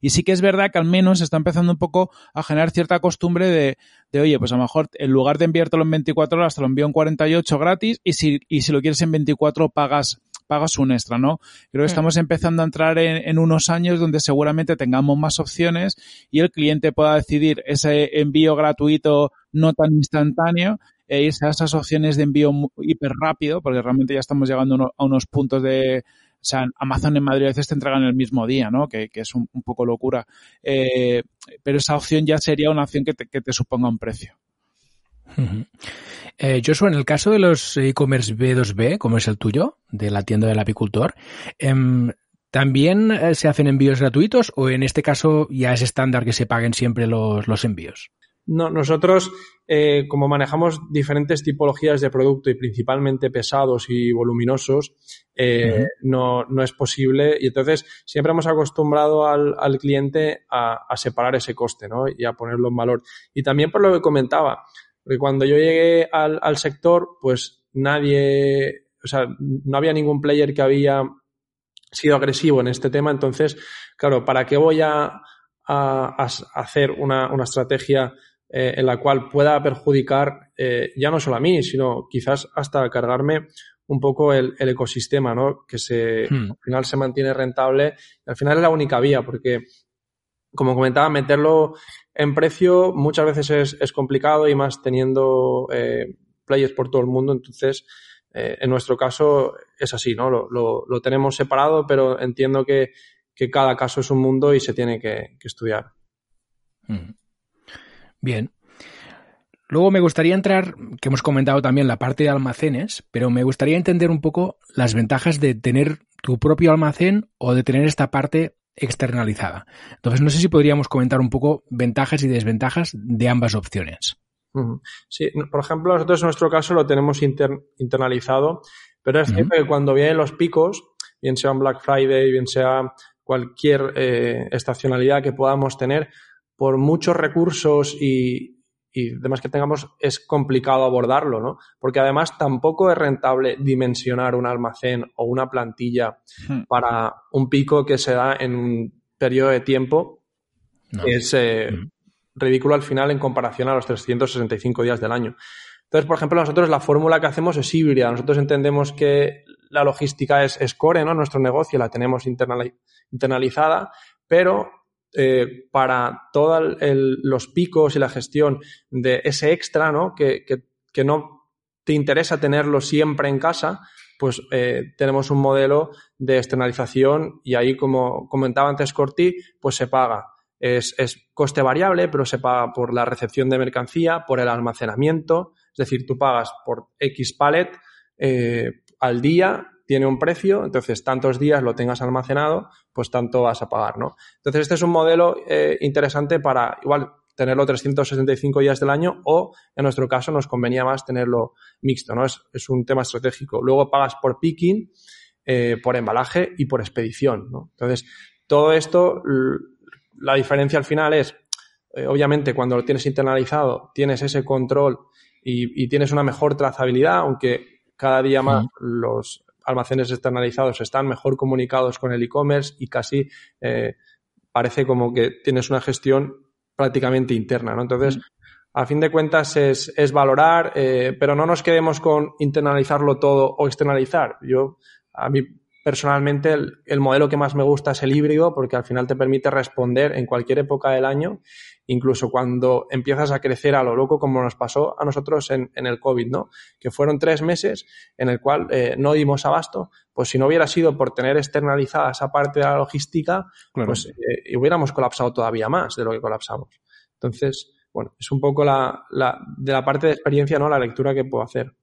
Y sí que es verdad que al menos está empezando un poco a generar cierta costumbre de, de oye, pues a lo mejor en lugar de enviártelo en 24 horas, te lo envío en 48 gratis y si, y si lo quieres en 24 pagas pagas un extra, ¿no? Creo que estamos empezando a entrar en, unos años donde seguramente tengamos más opciones y el cliente pueda decidir ese envío gratuito no tan instantáneo e irse a esas opciones de envío hiper rápido, porque realmente ya estamos llegando a unos puntos de, o sea, Amazon en Madrid a veces te entregan el mismo día, ¿no? Que, es un, poco locura. Eh, pero esa opción ya sería una opción que te, suponga un precio. Eh, Joshua, en el caso de los e-commerce B2B, como es el tuyo, de la tienda del apicultor, em, ¿también eh, se hacen envíos gratuitos o en este caso ya es estándar que se paguen siempre los envíos? No, nosotros, eh, como manejamos diferentes tipologías de producto y principalmente pesados y voluminosos, eh, no, no, es posible. Y entonces siempre hemos acostumbrado al, al cliente a, a, separar ese coste ¿no? y a ponerlo en valor. Y también por lo que comentaba, porque cuando yo llegué al, al sector, pues nadie, o sea, no había ningún player que había sido agresivo en este tema. Entonces, claro, ¿para qué voy a, a, a hacer una, una estrategia eh, en la cual pueda perjudicar eh, ya no solo a mí, sino quizás hasta cargarme un poco el, ecosistema, ¿no? Que se, hmm. al final se mantiene rentable. al final es la única vía, porque, como comentaba, meterlo en precio muchas veces es, complicado y más teniendo eh, players por todo el mundo. Entonces, en nuestro caso es así, ¿no? Lo, tenemos separado, pero entiendo que, cada caso es un mundo y se tiene que, estudiar. Hmm. Bien. Luego me gustaría entrar, que hemos comentado también la parte de almacenes, pero me gustaría entender un poco las ventajas de tener tu propio almacén o de tener esta parte externalizada. Entonces, no sé si podríamos comentar un poco ventajas y desventajas de ambas opciones. Sí, por ejemplo, nosotros en nuestro caso lo tenemos internalizado, pero es cierto que cuando vienen los picos, bien sea un Black Friday, bien sea cualquier eh, estacionalidad que podamos tener, por muchos recursos y, demás que tengamos, es complicado abordarlo, ¿no? Porque además tampoco es rentable dimensionar un almacén o una plantilla hmm. para un pico que se da en un periodo de tiempo que es eh, hmm. ridículo al final en comparación a los 365 días del año. Entonces, por ejemplo, nosotros la fórmula que hacemos es híbrida. Nosotros entendemos que la logística es, es core, ¿no? Nuestro negocio la tenemos internalizada, pero eh, para todos los picos y la gestión de ese extra, ¿no? Que, que, no te interesa tenerlo siempre en casa, pues eh, tenemos un modelo de externalización y ahí, como comentaba antes Corti, pues se paga. Es, es, coste variable, pero se paga por la recepción de mercancía, por el almacenamiento, es decir, tú pagas por X pallet eh, al día tiene un precio, entonces tantos días lo tengas almacenado, pues tanto vas a pagar, ¿no? Entonces este es un modelo eh, interesante para igual tenerlo 365 días del año o en nuestro caso nos convenía más tenerlo mixto, ¿no? Es, es un tema estratégico. Luego pagas por picking, eh, por embalaje y por expedición, ¿no? Entonces todo esto, la diferencia al final es, eh, obviamente cuando lo tienes internalizado tienes ese control y, y tienes una mejor trazabilidad, aunque cada día más los almacenes externalizados están mejor comunicados con el e-commerce y casi eh, parece como que tienes una gestión prácticamente interna, ¿no? Entonces, a fin de cuentas es, es valorar, eh, pero no nos quedemos con internalizarlo todo o externalizar. Yo, a mí personalmente el, modelo que más me gusta es el híbrido porque al final te permite responder en cualquier época del año, incluso cuando empiezas a crecer a lo loco como nos pasó a nosotros en, el COVID, ¿no? Que fueron tres meses en el cual eh, no dimos abasto, pues si no hubiera sido por tener externalizada esa parte de la logística, pues eh, hubiéramos colapsado todavía más de lo que colapsamos. Entonces, bueno, es un poco la, la, de la parte de experiencia, ¿no? La lectura que puedo hacer.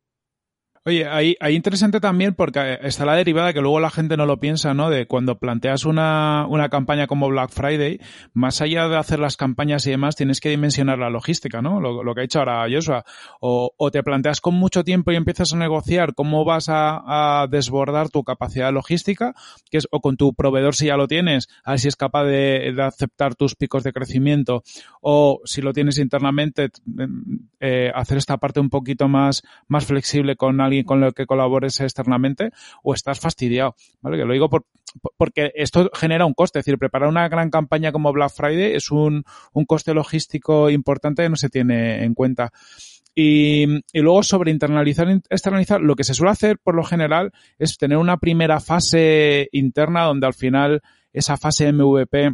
Oye, ahí, ahí interesante también porque está la derivada que luego la gente no lo piensa, ¿no? De cuando planteas una, una campaña como Black Friday, más allá de hacer las campañas y demás, tienes que dimensionar la logística, ¿no? Lo, que ha hecho ahora Joshua. O, o te planteas con mucho tiempo y empiezas a negociar cómo vas a, a desbordar tu capacidad logística, que es, o con tu proveedor si ya lo tienes, a ver si es capaz de, de aceptar tus picos de crecimiento, o si lo tienes internamente, eh, hacer esta parte un poquito más, más flexible con alguien con el que colabores externamente o estás fastidiado, ¿vale? Que lo digo por, porque esto genera un coste, es decir, preparar una gran campaña como Black Friday es un, un coste logístico importante que no se tiene en cuenta. Y, luego sobre internalizar externalizar, lo que se suele hacer por lo general es tener una primera fase interna donde al final esa fase MVP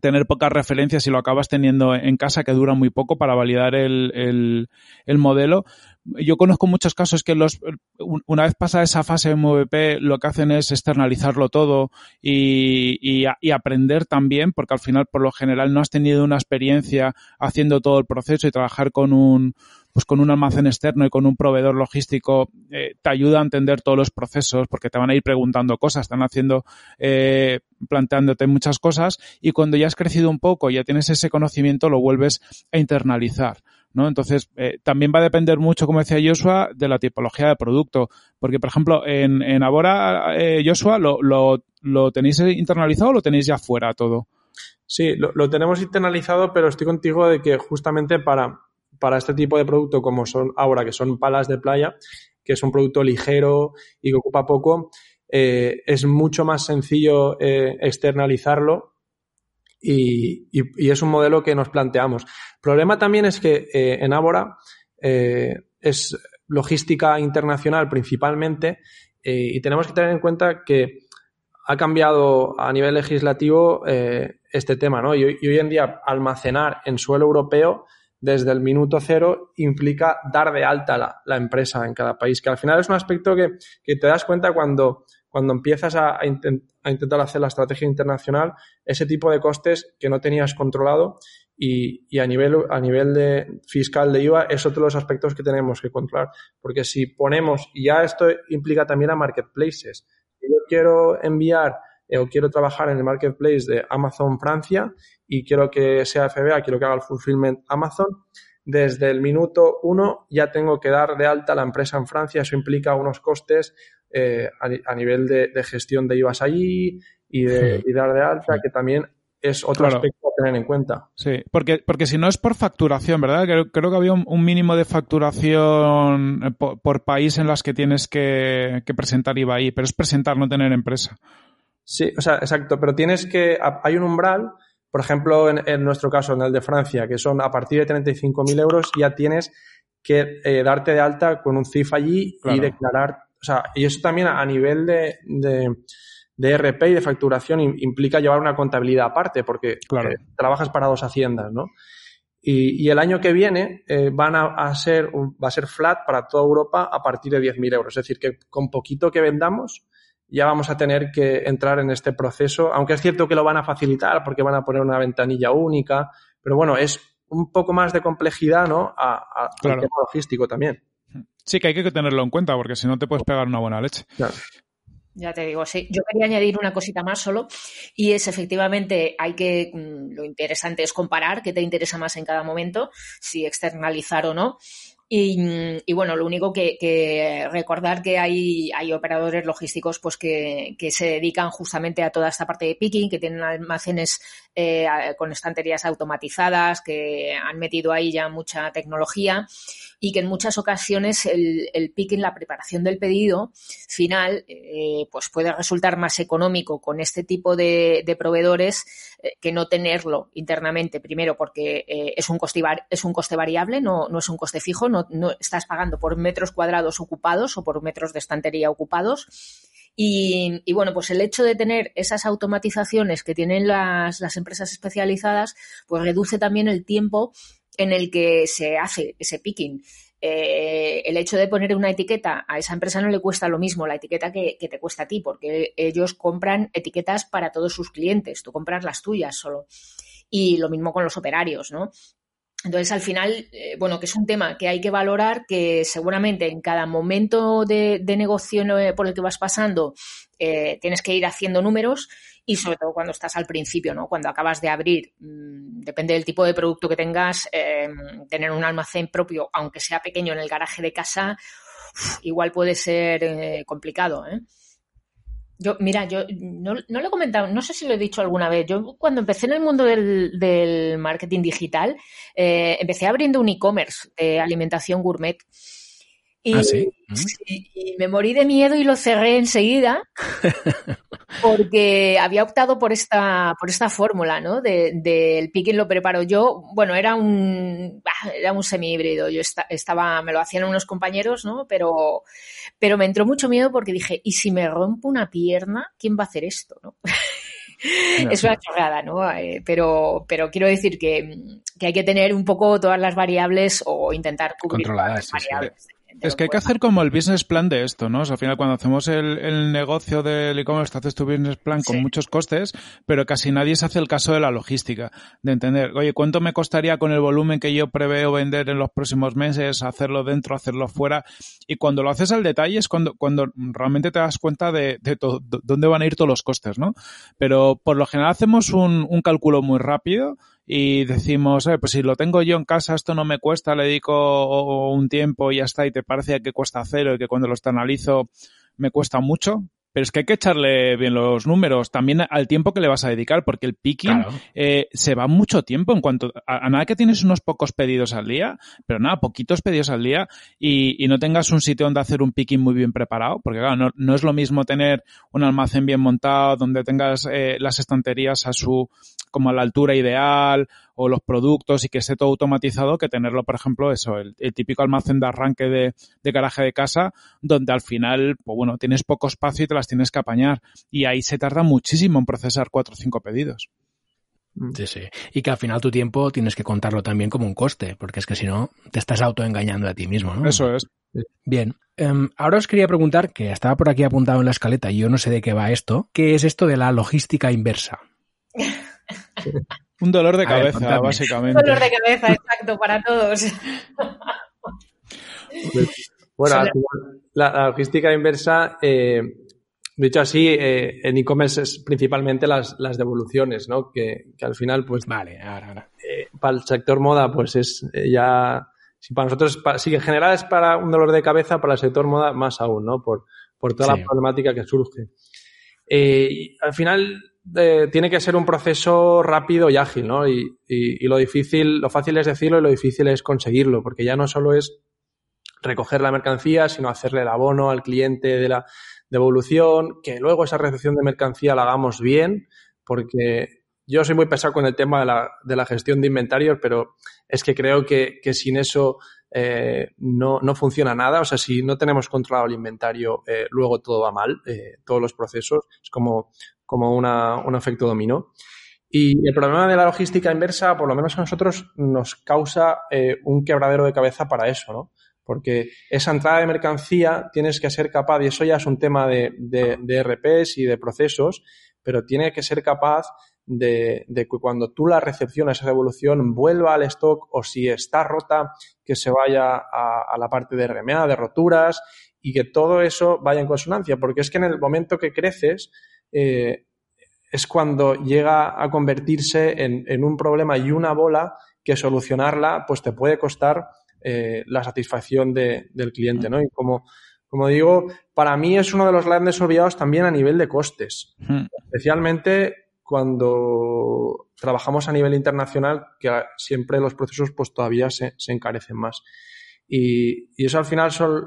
tener pocas referencias y lo acabas teniendo en casa que dura muy poco para validar el, el, modelo. Yo conozco muchos casos que los, una vez pasa esa fase MVP, lo que hacen es externalizarlo todo y, y, aprender también, porque al final, por lo general, no has tenido una experiencia haciendo todo el proceso y trabajar con un, pues con un almacén externo y con un proveedor logístico eh, te ayuda a entender todos los procesos porque te van a ir preguntando cosas, están haciendo, eh, planteándote muchas cosas y cuando ya has crecido un poco, ya tienes ese conocimiento, lo vuelves a internalizar. ¿no? Entonces, eh, también va a depender mucho, como decía Joshua, de la tipología de producto. Porque, por ejemplo, en, en Abora, Joshua, ¿lo, lo, ¿lo tenéis internalizado o lo tenéis ya fuera todo? Sí, lo, lo, tenemos internalizado, pero estoy contigo de que justamente para, para este tipo de producto como son ahora, que son palas de playa, que es un producto ligero y que ocupa poco, eh, es mucho más sencillo eh, externalizarlo y, es un modelo que nos planteamos. El problema también es que eh, en Ábora es logística internacional principalmente y tenemos que tener en cuenta que ha cambiado a nivel legislativo este tema, ¿no? y hoy en día almacenar en suelo europeo desde el minuto cero implica dar de alta la, la empresa en cada país, que al final es un aspecto que, que te das cuenta cuando, cuando empiezas a, a, intentar hacer la estrategia internacional, ese tipo de costes que no tenías controlado y, y, a nivel, a nivel de fiscal de IVA es otro de los aspectos que tenemos que controlar. Porque si ponemos, y ya esto implica también a marketplaces, si yo quiero enviar eh, o quiero trabajar en el marketplace de Amazon Francia y quiero que sea FBA, quiero que haga el fulfillment Amazon, desde el minuto uno ya tengo que dar de alta la empresa en Francia. Eso implica unos costes eh, a, nivel de, gestión de IVAs allí y de dar de alta, que también es otro aspecto a tener en cuenta. Sí, porque, porque si no es por facturación, ¿verdad? Creo, creo que había un, mínimo de facturación eh, por, país en las que tienes que, que presentar IVA ahí, pero es presentar, no tener empresa. Sí, o sea, exacto, pero tienes que, hay un umbral, por ejemplo, en, nuestro caso, en el de Francia, que son a partir de 35.000 euros, ya tienes que eh, darte de alta con un CIF allí y declarar, o sea, y eso también a nivel de, de, de RP y de facturación implica llevar una contabilidad aparte, porque eh, trabajas para dos haciendas, ¿no? Y, y, el año que viene eh, van a, a, ser, va a ser flat para toda Europa a partir de 10.000 euros. Es decir, que con poquito que vendamos, ya vamos a tener que entrar en este proceso, aunque es cierto que lo van a facilitar porque van a poner una ventanilla única, pero bueno, es un poco más de complejidad, ¿no? A, tema logístico también. Sí, que hay que tenerlo en cuenta porque si no te puedes pegar una buena leche. Ya te digo, sí. Yo quería añadir una cosita más solo y es efectivamente hay que, mm, lo interesante es comparar qué te interesa más en cada momento, si externalizar o no. Y, bueno, lo único que, recordar que hay, hay operadores logísticos pues que, que, se dedican justamente a toda esta parte de picking, que tienen almacenes eh, con estanterías automatizadas, que han metido ahí ya mucha tecnología y que en muchas ocasiones el, el picking, la preparación del pedido final, eh, pues puede resultar más económico con este tipo de, de proveedores eh, que no tenerlo internamente. Primero, porque eh, es, un coste, es un coste variable, no, no es un coste fijo, no, no estás pagando por metros cuadrados ocupados o por metros de estantería ocupados. Y, bueno, pues el hecho de tener esas automatizaciones que tienen las, las, empresas especializadas, pues reduce también el tiempo en el que se hace ese picking. Eh, el hecho de poner una etiqueta a esa empresa no le cuesta lo mismo la etiqueta que, que, te cuesta a ti, porque ellos compran etiquetas para todos sus clientes, tú compras las tuyas solo. Y lo mismo con los operarios, ¿no? Entonces, al final, eh, bueno, que es un tema que hay que valorar, que seguramente en cada momento de, negocio por el que vas pasando eh, tienes que ir haciendo números y sobre todo cuando estás al principio, ¿no? Cuando acabas de abrir, mmm, depende del tipo de producto que tengas, eh, tener un almacén propio, aunque sea pequeño en el garaje de casa, igual puede ser eh, complicado, ¿eh? Yo, mira, yo no, no, lo he comentado, no sé si lo he dicho alguna vez. Yo cuando empecé en el mundo del, del marketing digital, eh, empecé abriendo un e-commerce de alimentación gourmet. Y, ¿Ah, sí? y, me morí de miedo y lo cerré enseguida porque había optado por esta, por esta fórmula, ¿no? Del de, picking lo preparo yo. Bueno, era un, era un semi híbrido. Yo estaba, me lo hacían unos compañeros, ¿no? Pero, pero me entró mucho miedo porque dije, ¿y si me rompo una pierna? ¿Quién va a hacer esto, no? es una chorrada, ¿no? Eh, pero, pero quiero decir que, que, hay que tener un poco todas las variables o intentar cubrir todas las variables. Es que hay que hacer como el business plan de esto, ¿no? al final cuando hacemos el, negocio del e-commerce, haces tu business plan con muchos costes, pero casi nadie se hace el caso de la logística, de entender, oye, ¿cuánto me costaría con el volumen que yo preveo vender en los próximos meses, hacerlo dentro, hacerlo fuera? Y cuando lo haces al detalle es cuando, cuando realmente te das cuenta de, de dónde van a ir todos los costes, ¿no? Pero por lo general hacemos un, un cálculo muy rápido, y decimos, eh, pues si lo tengo yo en casa, esto no me cuesta, le dedico un tiempo y ya está, y te parece que cuesta cero y que cuando lo analizo me cuesta mucho, pero es que hay que echarle bien los números también al tiempo que le vas a dedicar, porque el picking eh, se va mucho tiempo en cuanto a, nada que tienes unos pocos pedidos al día, pero nada, poquitos pedidos al día y, no tengas un sitio donde hacer un picking muy bien preparado, porque claro, no, es lo mismo tener un almacén bien montado donde tengas eh, las estanterías a su como a la altura ideal o los productos y que esté todo automatizado que tenerlo, por ejemplo, eso, el, típico almacén de arranque de, garaje de casa, donde al final, pues bueno, tienes poco espacio y te las tienes que apañar. Y ahí se tarda muchísimo en procesar cuatro o cinco pedidos. Mm. Sí, sí. Y que al final tu tiempo tienes que contarlo también como un coste, porque es que si no, te estás autoengañando a ti mismo, ¿no? Eso es. Bien. Em, ahora os quería preguntar, que estaba por aquí apuntado en la escaleta y yo no sé de qué va esto, ¿qué es esto de la logística inversa? Un dolor de cabeza, básicamente. Un dolor de cabeza, exacto, para todos. bueno, la, logística inversa, eh, dicho así, eh, en e-commerce es principalmente las, devoluciones, ¿no? Que, al final, pues. Vale, ahora, ahora. Eh, para el sector moda, pues es ya. Si para nosotros, si en general es para un dolor de cabeza, para el sector moda más aún, ¿no? Por, por toda la problemática que surge. al final, tiene que ser un proceso rápido y ágil, ¿no? Y, lo difícil, lo fácil es decirlo y lo difícil es conseguirlo, porque ya no solo es recoger la mercancía, sino hacerle el abono al cliente de la devolución, que luego esa recepción de mercancía la hagamos bien, porque yo soy muy pesado con el tema de la, de la gestión de inventarios, pero es que creo que, sin eso eh, no, no, funciona nada. O sea, si no tenemos controlado el inventario, eh, luego todo va mal, eh, todos los procesos. Es como como una, un efecto dominó. Y el problema de la logística inversa, por lo menos a nosotros, nos causa eh, un quebradero de cabeza para eso, ¿no? Porque esa entrada de mercancía tienes que ser capaz, y eso ya es un tema de, de, RPs y de procesos, pero tiene que ser capaz de, de, que cuando tú la recepcionas, esa devolución, vuelva al stock o si está rota, que se vaya a, a la parte de RMA, de roturas, y que todo eso vaya en consonancia, porque es que en el momento que creces, eh, es cuando llega a convertirse en, un problema y una bola que solucionarla pues te puede costar eh, la satisfacción del cliente, ¿no? Y como, como digo, para mí es uno de los grandes olvidados también a nivel de costes, especialmente cuando trabajamos a nivel internacional, que siempre los procesos pues todavía se, encarecen más. Y, y, eso al final son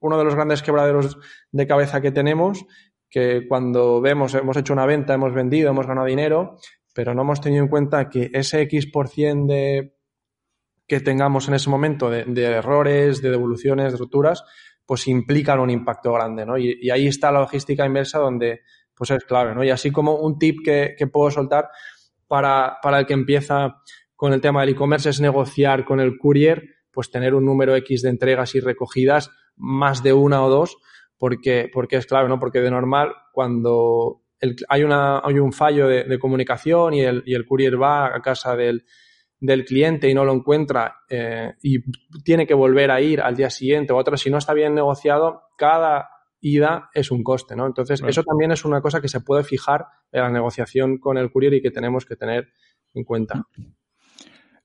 uno de los grandes quebraderos de cabeza que tenemos que cuando vemos, hemos hecho una venta, hemos vendido, hemos ganado dinero, pero no hemos tenido en cuenta que ese X por cien de que tengamos en ese momento de, errores, de devoluciones, de rupturas, pues implican un impacto grande, ¿no? Y, ahí está la logística inversa donde pues es clave, ¿no? Y así como un tip que, puedo soltar para, para el que empieza con el tema del e-commerce es negociar con el courier, pues tener un número X de entregas y recogidas, más de una o dos, porque, porque es clave, ¿no? Porque de normal, cuando hay, una, hay un fallo de, comunicación y el, y el courier va a casa del, del cliente y no lo encuentra eh, y tiene que volver a ir al día siguiente o otro, si no está bien negociado, cada ida es un coste, ¿no? Entonces, eso también es una cosa que se puede fijar en la negociación con el courier y que tenemos que tener en cuenta.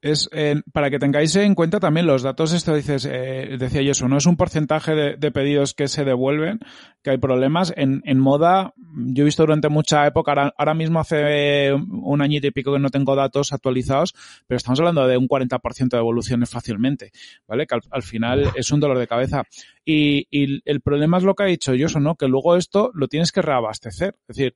Es para que tengáis en cuenta también los datos, esto dices, eh, decía eso, no es un porcentaje de, pedidos que se devuelven, que hay problemas. En, en moda, yo he visto durante mucha época, ahora, mismo hace un añito y pico que no tengo datos actualizados, pero estamos hablando de un 40% de devoluciones fácilmente, ¿vale? Que al, final es un dolor de cabeza. Y, y, el problema es lo que ha dicho yo, ¿no? Que luego esto lo tienes que reabastecer. Es decir,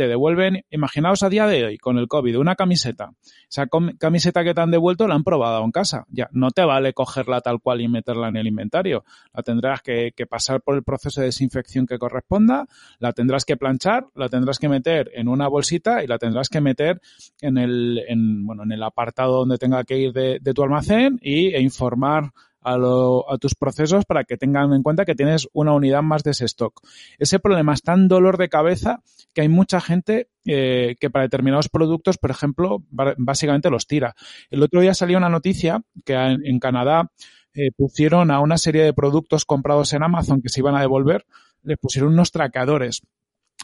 te devuelven, imaginaos a día de hoy, con el COVID, una camiseta. Esa camiseta que te han devuelto la han probado en casa. Ya, no te vale cogerla tal cual y meterla en el inventario. La tendrás que, pasar por el proceso de desinfección que corresponda, la tendrás que planchar, la tendrás que meter en una bolsita y la tendrás que meter en el, en, bueno, en el apartado donde tenga que ir de, de tu almacén y, e informar a, a, tus procesos para que tengan en cuenta que tienes una unidad más de ese stock. Ese problema es tan dolor de cabeza que hay mucha gente eh, que para determinados productos, por ejemplo, básicamente los tira. El otro día salió una noticia que en, Canadá eh, pusieron a una serie de productos comprados en Amazon que se iban a devolver, les pusieron unos traqueadores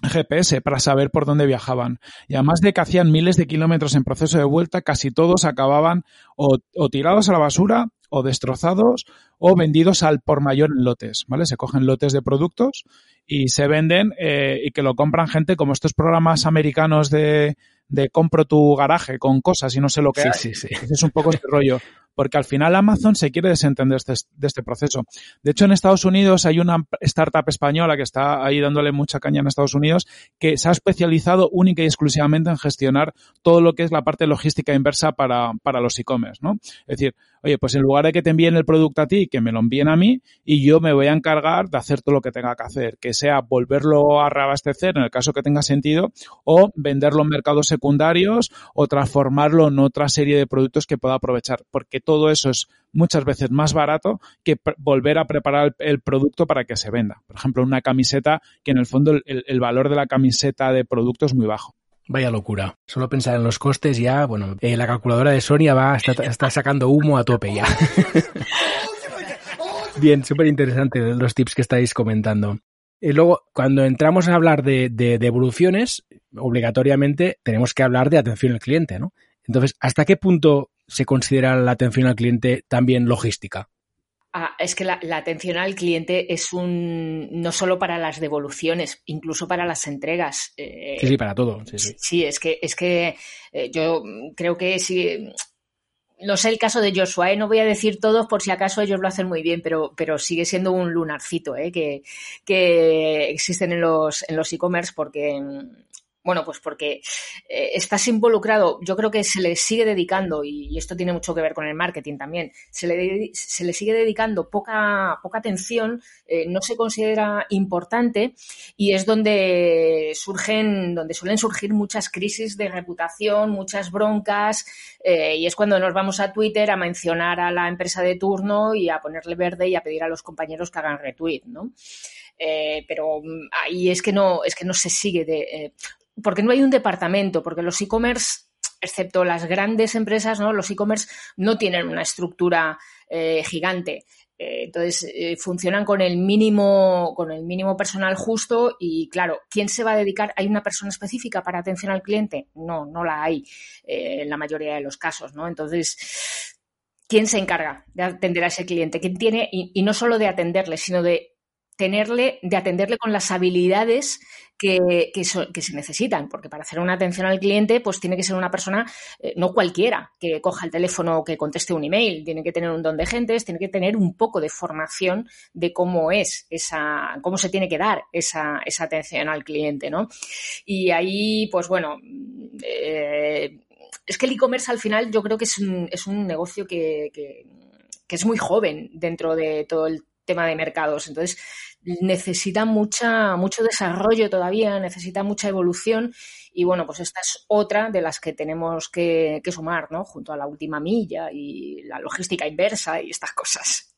GPS para saber por dónde viajaban. Y además de que hacían miles de kilómetros en proceso de vuelta, casi todos acababan o, tirados a la basura o destrozados o vendidos al por mayor en lotes, ¿vale? Se cogen lotes de productos y se venden eh, y que lo compran gente como estos programas americanos de, de compro tu garaje con cosas y no sé lo que sí, Sí, sí. Es un poco este rollo porque al final Amazon se quiere desentender de este, este proceso. De hecho, en Estados Unidos hay una startup española que está ahí dándole mucha caña en Estados Unidos que se ha especializado única y exclusivamente en gestionar todo lo que es la parte logística inversa para, para los e-commerce, ¿no? Es decir, oye, pues en lugar de que te envíen el producto a ti, que me lo envíen a mí y yo me voy a encargar de hacer todo lo que tenga que hacer, que sea volverlo a reabastecer en el caso que tenga sentido o venderlo en mercados secundarios o transformarlo en otra serie de productos que pueda aprovechar, porque todo eso es muchas veces más barato que volver a preparar el, producto para que se venda. Por ejemplo, una camiseta que en el fondo el, valor de la camiseta de producto es muy bajo. Vaya locura. Solo pensar en los costes ya, bueno, eh, la calculadora de Sonia va, está, está sacando humo a tope ya. Bien, súper interesante los tips que estáis comentando. Y luego, cuando entramos a hablar de, de, devoluciones, obligatoriamente tenemos que hablar de atención al cliente, ¿no? Entonces, ¿hasta qué punto se considera la atención al cliente también logística? Ah, es que la, atención al cliente es un no solo para las devoluciones, incluso para las entregas. Eh, sí, sí, para todo. Sí, es que es que eh, yo creo que si no sé el caso de Joshua, ¿eh? no voy a decir todos por si acaso ellos lo hacen muy bien, pero, pero sigue siendo un lunarcito ¿eh? que, que existen en los en los e-commerce porque bueno, pues porque eh, estás involucrado, yo creo que se le sigue dedicando, y, esto tiene mucho que ver con el marketing también, se le, se le sigue dedicando poca, poca atención, eh, no se considera importante y es donde surgen, donde suelen surgir muchas crisis de reputación, muchas broncas, eh, y es cuando nos vamos a Twitter a mencionar a la empresa de turno y a ponerle verde y a pedir a los compañeros que hagan retweet, ¿no? pero mm, ahí es que no, es que no se sigue de, porque no hay un departamento, porque los e-commerce, excepto las grandes empresas, ¿no? Los e-commerce no tienen una estructura eh, gigante. Eh, entonces, eh, funcionan con el mínimo, con el mínimo personal justo y claro, ¿quién se va a dedicar? ¿Hay una persona específica para atención al cliente? No, no la hay en la mayoría de los casos, ¿no? Entonces, ¿quién se encarga de atender a ese cliente? ¿Quién tiene, y no solo de atenderle, sino de tenerle, de atenderle con las habilidades que, que, se necesitan, porque para hacer una atención al cliente, pues tiene que ser una persona, eh, no cualquiera, que coja el teléfono o que conteste un email, tiene que tener un don de gentes, tiene que tener un poco de formación de cómo es esa, cómo se tiene que dar esa, esa atención al cliente, ¿no? Y ahí, pues bueno, eh, es que el e-commerce al final yo creo que es un, es un negocio que, que, que es muy joven dentro de todo el tema de mercados. Entonces, necesita mucha, mucho desarrollo todavía, necesita mucha evolución y bueno, pues esta es otra de las que tenemos que, sumar, ¿no? Junto a la última milla y la logística inversa y estas cosas.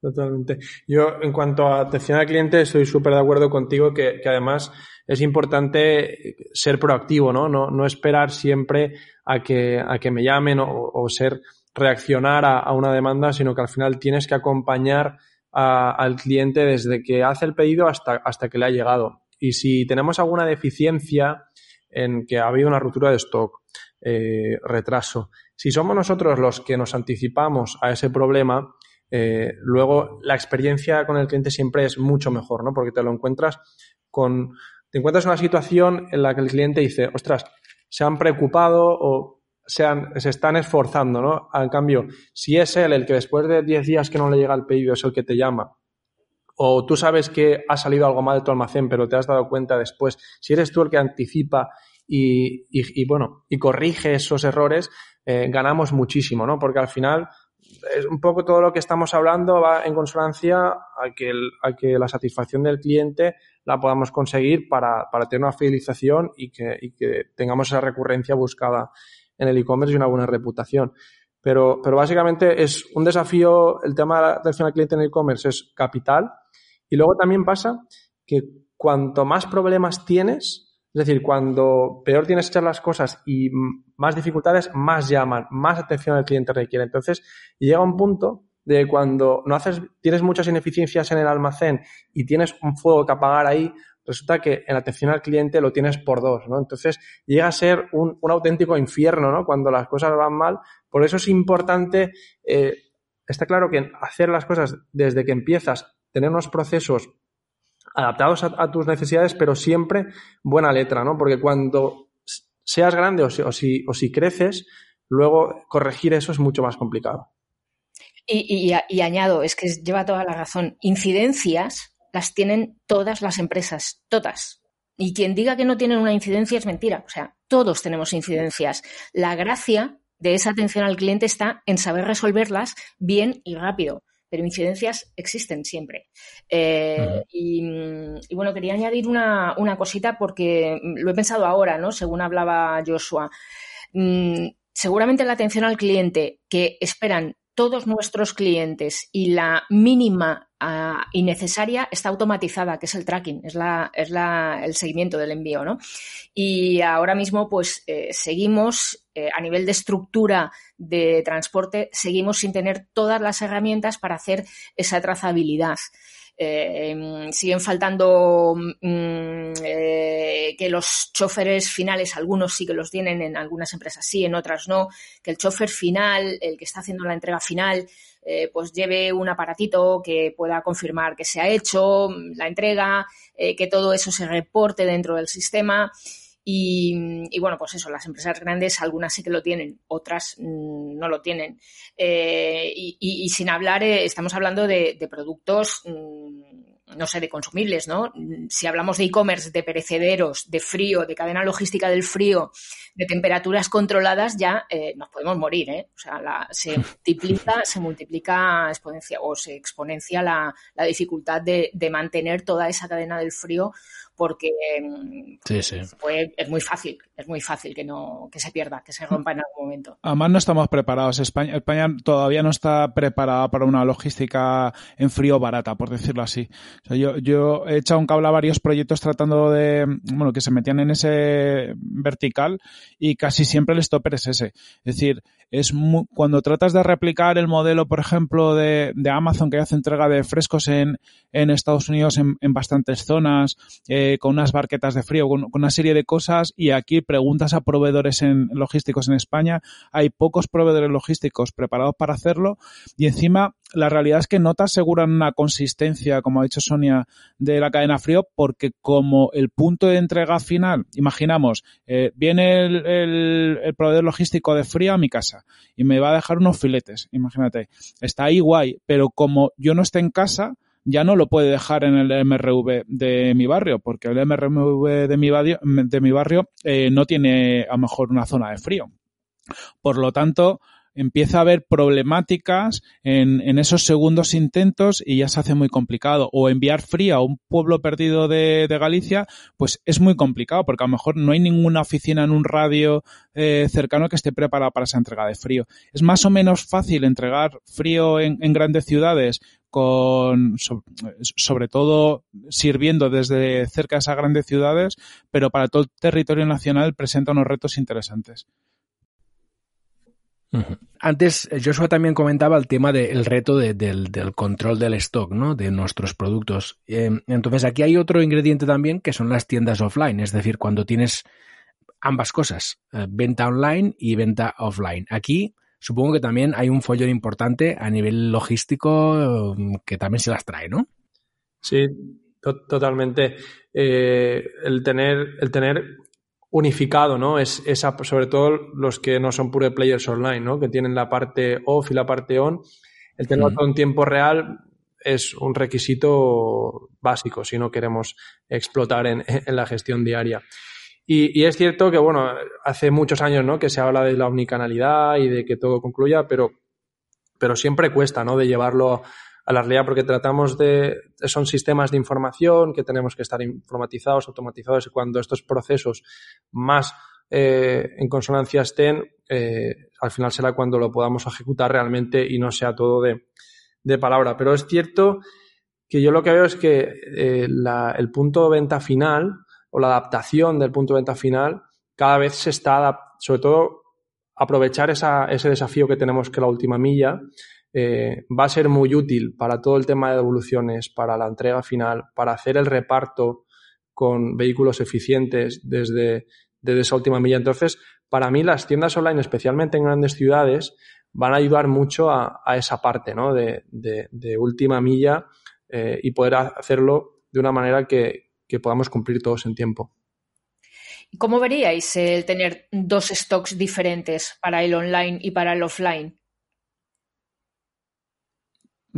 Totalmente. Yo, en cuanto a atención al cliente, estoy súper de acuerdo contigo que, además es importante ser proactivo, ¿no? No, no esperar siempre a que, a que me llamen o, ser reaccionar a, una demanda, sino que al final tienes que acompañar al cliente desde que hace el pedido hasta, hasta que le ha llegado. Y si tenemos alguna deficiencia en que ha habido una ruptura de stock, eh, retraso. Si somos nosotros los que nos anticipamos a ese problema, eh, luego la experiencia con el cliente siempre es mucho mejor, ¿no? Porque te lo encuentras con, te encuentras en una situación en la que el cliente dice, ostras, se han preocupado o se, se están esforzando, ¿no? En cambio, si es él el que después de 10 días que no le llega el pedido es el que te llama, o tú sabes que ha salido algo mal de tu almacén, pero te has dado cuenta después, si eres tú el que anticipa y, bueno, y corrige esos errores, eh, ganamos muchísimo, ¿no? Porque al final es un poco todo lo que estamos hablando va en consonancia a que, a que la satisfacción del cliente la podamos conseguir para, para tener una fidelización y que, y que, tengamos esa recurrencia buscada en el e-commerce y una buena reputación. Pero, pero básicamente es un desafío, el tema de la atención al cliente en el e-commerce es capital. Y luego también pasa que cuanto más problemas tienes, es decir, cuando peor tienes hechas las cosas y más dificultades, más llaman, más atención al cliente requiere. Entonces, llega un punto de cuando no haces, tienes muchas ineficiencias en el almacén y tienes un fuego que apagar ahí, resulta que en atención al cliente lo tienes por dos, ¿no? Entonces, llega a ser un, auténtico infierno, ¿no? Cuando las cosas van mal. Por eso es importante, eh, está claro que hacer las cosas desde que empiezas, tener unos procesos adaptados a, tus necesidades, pero siempre buena letra, ¿no? Porque cuando seas grande o si, o si, creces, luego corregir eso es mucho más complicado. Y, añado, es que lleva toda la razón. Incidencias las tienen todas las empresas, todas. Y quien diga que no tienen una incidencia es mentira. O sea, todos tenemos incidencias. La gracia de esa atención al cliente está en saber resolverlas bien y rápido pero incidencias existen siempre. Eh, y, bueno, quería añadir una, cosita porque lo he pensado ahora, ¿no? Según hablaba Joshua. Mm, seguramente la atención al cliente que esperan todos nuestros clientes y la mínima ah, innecesaria está automatizada, que es el tracking, es la, el seguimiento del envío, ¿no? Y ahora mismo, pues, eh, seguimos eh, a nivel de estructura de transporte, seguimos sin tener todas las herramientas para hacer esa trazabilidad. Eh, em, siguen faltando mm, eh, que los choferes finales, algunos sí que los tienen, en algunas empresas sí, en otras no, que el chofer final, el que está haciendo la entrega final, eh, pues lleve un aparatito que pueda confirmar que se ha hecho la entrega, que todo eso se reporte dentro del sistema. Y, bueno, pues eso, las empresas grandes, algunas sí que lo tienen, otras mm, no lo tienen. Eh, y, sin hablar, eh, estamos hablando de, productos, mm, no sé, de consumibles, ¿no? Si hablamos de e-commerce, de perecederos, de frío, de cadena logística del frío, de temperaturas controladas, ya eh, nos podemos morir, ¿eh? O sea, se multiplica, se multiplica exponencia, o se exponencia la, dificultad de, de mantener toda esa cadena del frío porque mm, es muy fácil, es muy fácil que no que se pierda, que se rompa en algún momento. Además no estamos preparados. España, España todavía no está preparada para una logística en frío barata, por decirlo así. yo, yo he echado un cable a varios proyectos tratando de, bueno, que se metían en ese vertical y casi siempre el stopper es ese. Es decir, es cuando tratas de replicar el modelo, por ejemplo, de, de Amazon que hace entrega de frescos en, en Estados Unidos en, en bastantes zonas, eh, con unas barquetas de frío, con, una serie de cosas, y aquí preguntas a proveedores en, logísticos en España, hay pocos proveedores logísticos preparados para hacerlo, y encima la realidad es que no te aseguran una consistencia, como ha dicho Sonia, de la cadena frío, porque como el punto de entrega final, imaginamos, eh, viene el, el, el proveedor logístico de frío a mi casa, y me va a dejar unos filetes, imagínate. Está ahí guay, pero como yo no esté en casa, ya no lo puede dejar en el MRV de mi barrio, porque el MRV de mi barrio, de mi barrio eh, no tiene a lo mejor una zona de frío. Por lo tanto, empieza a haber problemáticas en, en, esos segundos intentos y ya se hace muy complicado. O enviar frío a un pueblo perdido de, de, Galicia, pues es muy complicado porque a lo mejor no hay ninguna oficina en un radio eh, cercano que esté preparada para esa entrega de frío. Es más o menos fácil entregar frío en, en grandes ciudades con sobre todo sirviendo desde cerca de esas grandes ciudades, pero para todo el territorio nacional presenta unos retos interesantes. Antes, eh, Joshua también comentaba el tema del reto del, control del stock, ¿no? De nuestros productos. Em, entonces, aquí hay otro ingrediente también que son las tiendas offline, es decir, cuando tienes ambas cosas, eh, venta online y venta offline. Aquí supongo que también hay un follón importante a nivel logístico mm, que también se las trae, ¿no? Sí, totalmente. Eh, el tener, el tener unificado, ¿no? Es esa, sobre todo los que no son pure players online, ¿no? Que tienen la parte off y la parte on. El tenerlo todo en tiempo real es un requisito básico si no queremos explotar en, la gestión diaria. Y, es cierto que, bueno, hace muchos años, ¿no? Que se habla de la omnicanalidad y de que todo concluya, pero, pero siempre cuesta, ¿no? De llevarlo a la realidad porque tratamos de, son sistemas de información que tenemos que estar informatizados, automatizados y cuando estos procesos más eh, en consonancia estén, eh, al final será cuando lo podamos ejecutar realmente y no sea todo de, de palabra. Pero es cierto que yo lo que veo es que eh, la, el punto de venta final o la adaptación del punto de venta final cada vez se está, sobre todo aprovechar esa, ese desafío que tenemos que la última milla eh, va a ser muy útil para todo el tema de devoluciones, para la entrega final, para hacer el reparto con vehículos eficientes desde, desde esa última milla. Entonces, para mí las tiendas online, especialmente en grandes ciudades, van a ayudar mucho a, esa parte ¿no? de, de, última milla eh, y poder hacerlo de una manera que, que podamos cumplir todos en tiempo. ¿Cómo veríais el tener dos stocks diferentes para el online y para el offline?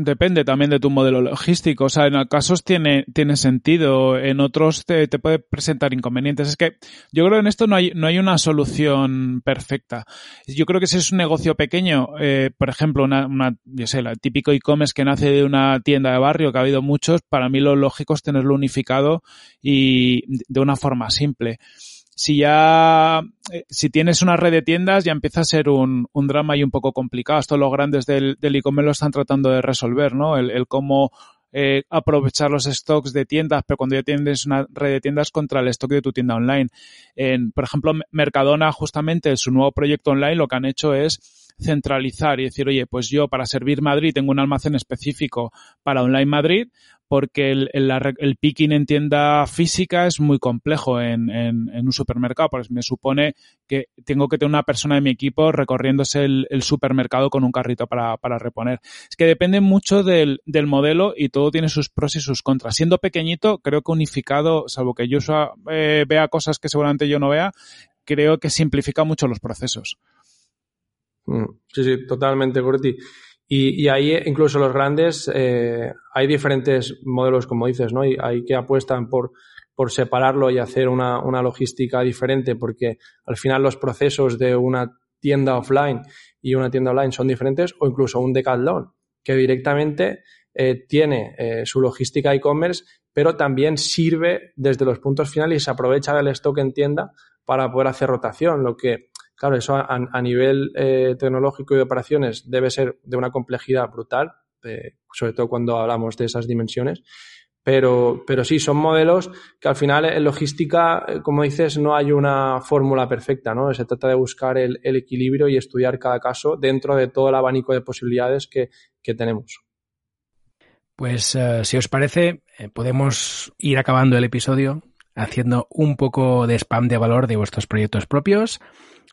Depende también de tu modelo logístico. O sea, en casos tiene, tiene sentido, en otros te, puede presentar inconvenientes. Es que yo creo que en esto no hay, no hay una solución perfecta. Yo creo que si es un negocio pequeño, eh, por ejemplo, una, una, yo sé, el típico e-commerce que nace de una tienda de barrio, que ha habido muchos, para mí lo lógico es tenerlo unificado y de una forma simple si ya, eh, si tienes una red de tiendas, ya empieza a ser un, un drama y un poco complicado. Esto los grandes del, e-commerce lo están tratando de resolver, ¿no? El, el cómo eh, aprovechar los stocks de tiendas, pero cuando ya tienes una red de tiendas contra el stock de tu tienda online. En, por ejemplo, Mercadona, justamente, en su nuevo proyecto online, lo que han hecho es centralizar y decir, oye, pues yo para servir Madrid tengo un almacén específico para Online Madrid, porque el, el, picking en tienda física es muy complejo en, en, un supermercado, pues me supone que tengo que tener una persona de mi equipo recorriéndose el, supermercado con un carrito para, para, reponer. Es que depende mucho del, del, modelo y todo tiene sus pros y sus contras. Siendo pequeñito, creo que unificado, salvo que yo eh, vea cosas que seguramente yo no vea, creo que simplifica mucho los procesos. Mm, sí, sí, totalmente, Curti. Y, y, ahí incluso los grandes, eh, hay diferentes modelos, como dices, ¿no? Y hay que apuestan por, por separarlo y hacer una, una, logística diferente, porque al final los procesos de una tienda offline y una tienda online son diferentes, o incluso un Decathlon, que directamente eh, tiene eh, su logística e-commerce, pero también sirve desde los puntos finales y se aprovecha del stock en tienda para poder hacer rotación, lo que Claro, eso a, nivel eh, tecnológico y de operaciones debe ser de una complejidad brutal, eh, sobre todo cuando hablamos de esas dimensiones. Pero, pero sí, son modelos que al final en logística, eh, como dices, no hay una fórmula perfecta, ¿no? Se trata de buscar el, equilibrio y estudiar cada caso dentro de todo el abanico de posibilidades que, tenemos. Pues si os parece, podemos ir acabando el episodio haciendo un poco de spam de valor de vuestros proyectos propios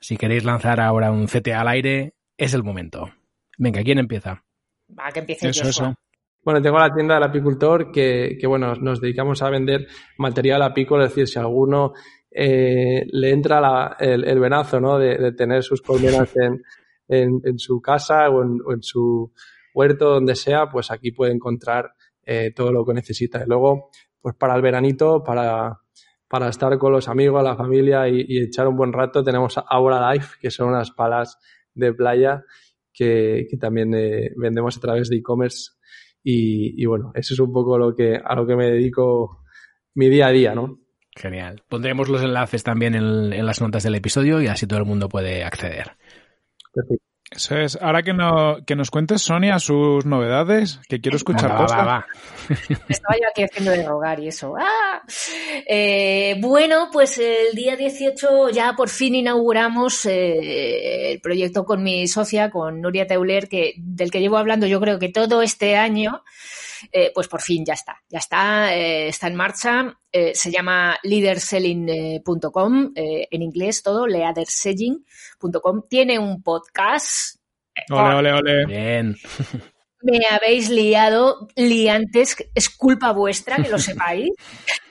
si queréis lanzar ahora un CTA al aire, es el momento. Venga, ¿quién empieza? Va, que empiece eso, eso. Bueno, tengo la tienda del apicultor que, que, bueno, nos dedicamos a vender material apícola, es decir, si alguno eh, le entra el, venazo, ¿no? De, tener sus colmenas en, en, su casa o en, en, su huerto, donde sea, pues aquí puede encontrar eh, todo lo que necesita. Y luego, pues para el veranito, para para estar con los amigos, la familia y, echar un buen rato. Tenemos Aura Life, que son unas palas de playa que, también eh, vendemos a través de e-commerce. Y, bueno, eso es un poco lo que, a lo que me dedico mi día a día, ¿no? Genial. Pondremos los enlaces también en, en las notas del episodio y así todo el mundo puede acceder. Perfecto. Eso es. Ahora que, no, que nos cuentes, Sonia, sus novedades, que quiero escuchar cosas. Estaba yo aquí haciendo de rogar y eso. ¡Ah! Eh, bueno, pues el día 18 ya por fin inauguramos eh, el proyecto con mi socia, con Nuria Teuler, que, del que llevo hablando yo creo que todo este año. Eh, pues por fin ya está, ya está, eh, está en marcha. Eh, se llama leaderselling.com, en inglés todo, leaderselling.com. Tiene un podcast. Ole, ole, ole. Bien. Me habéis liado, liantes, es culpa vuestra, que lo sepáis.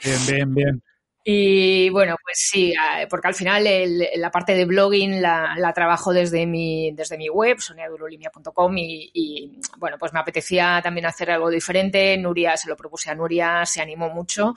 Bien, bien, bien. Y bueno, pues sí, porque al final el, la parte de blogging la, la, trabajo desde mi, desde mi web, soniadurolimia.com y, y, bueno, pues me apetecía también hacer algo diferente. Nuria, se lo propuse a Nuria, se animó mucho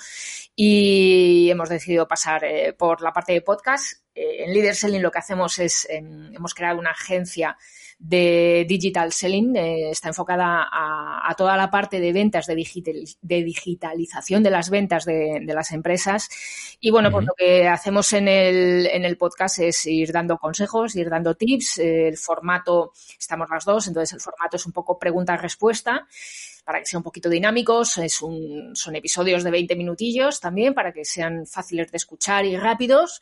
y hemos decidido pasar eh, por la parte de podcast. Eh, en Leader Selling lo que hacemos es, eh, hemos creado una agencia de Digital Selling. Eh, está enfocada a, a, toda la parte de ventas, de, digital, de digitalización de las ventas de, de las empresas. Y bueno, uh -huh. pues lo que hacemos en el, en el podcast es ir dando consejos, ir dando tips. Eh, el formato, estamos las dos, entonces el formato es un poco pregunta-respuesta para que sean un poquito dinámicos. Es un, son episodios de 20 minutillos también para que sean fáciles de escuchar y rápidos.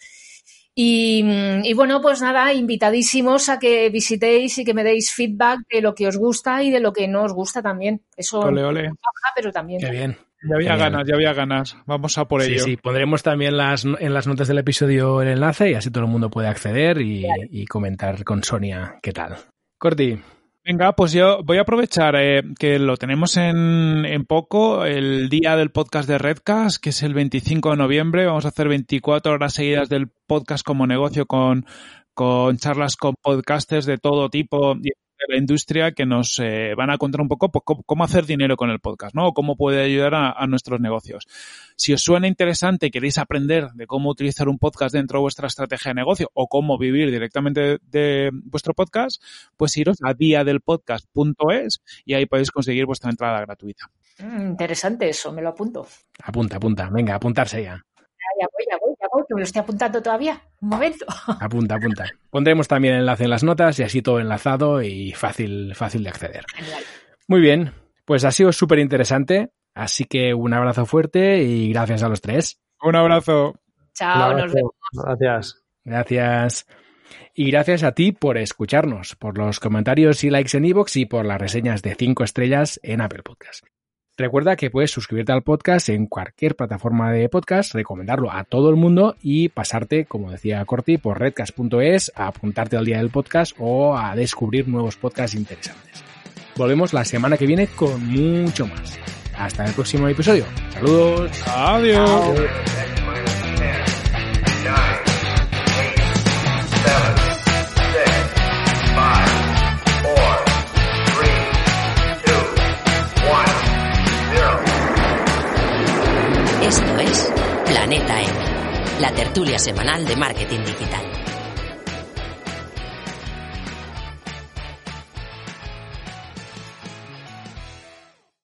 Y, y, bueno, pues nada, invitadísimos a que visitéis y que me deis feedback de lo que os gusta y de lo que no os gusta también. Eso ole, ole. Baja, pero también. Qué bien. Ya había ganas, ya había ganas. Vamos a por sí, ello. Sí, pondremos también las, en las notas del episodio el enlace y así todo el mundo puede acceder y, y comentar con Sonia qué tal. Corti, Venga, pues yo voy a aprovechar eh, que lo tenemos en, en, poco, el día del podcast de Redcast, que es el 25 de noviembre. Vamos a hacer 24 horas seguidas del podcast como negocio con, con charlas con podcasters de todo tipo de la industria que nos eh, van a contar un poco pues, cómo hacer dinero con el podcast, ¿no? O cómo puede ayudar a, a, nuestros negocios. Si os suena interesante, queréis aprender de cómo utilizar un podcast dentro de vuestra estrategia de negocio o cómo vivir directamente de, de vuestro podcast, pues iros a diadelpodcast.es y ahí podéis conseguir vuestra entrada gratuita. Mm, interesante eso, me lo apunto. Apunta, apunta, venga, apuntarse ya. Ya voy, que me lo estoy apuntando todavía. Un momento. Apunta, apunta. Pondremos también el enlace en las notas y así todo enlazado y fácil, fácil de acceder. Genial. Muy bien, pues ha sido súper interesante. Así que un abrazo fuerte y gracias a los tres. Un abrazo. Chao, nos vemos. Gracias. Gracias. Y gracias a ti por escucharnos, por los comentarios y likes en iVoox y por las reseñas de 5 estrellas en Apple Podcast. Recuerda que puedes suscribirte al podcast en cualquier plataforma de podcast, recomendarlo a todo el mundo y pasarte, como decía Corti, por redcast.es a apuntarte al día del podcast o a descubrir nuevos podcasts interesantes. Volvemos la semana que viene con mucho más. Hasta el próximo episodio. Saludos. Adiós. Adiós. Planeta la tertulia semanal de marketing digital.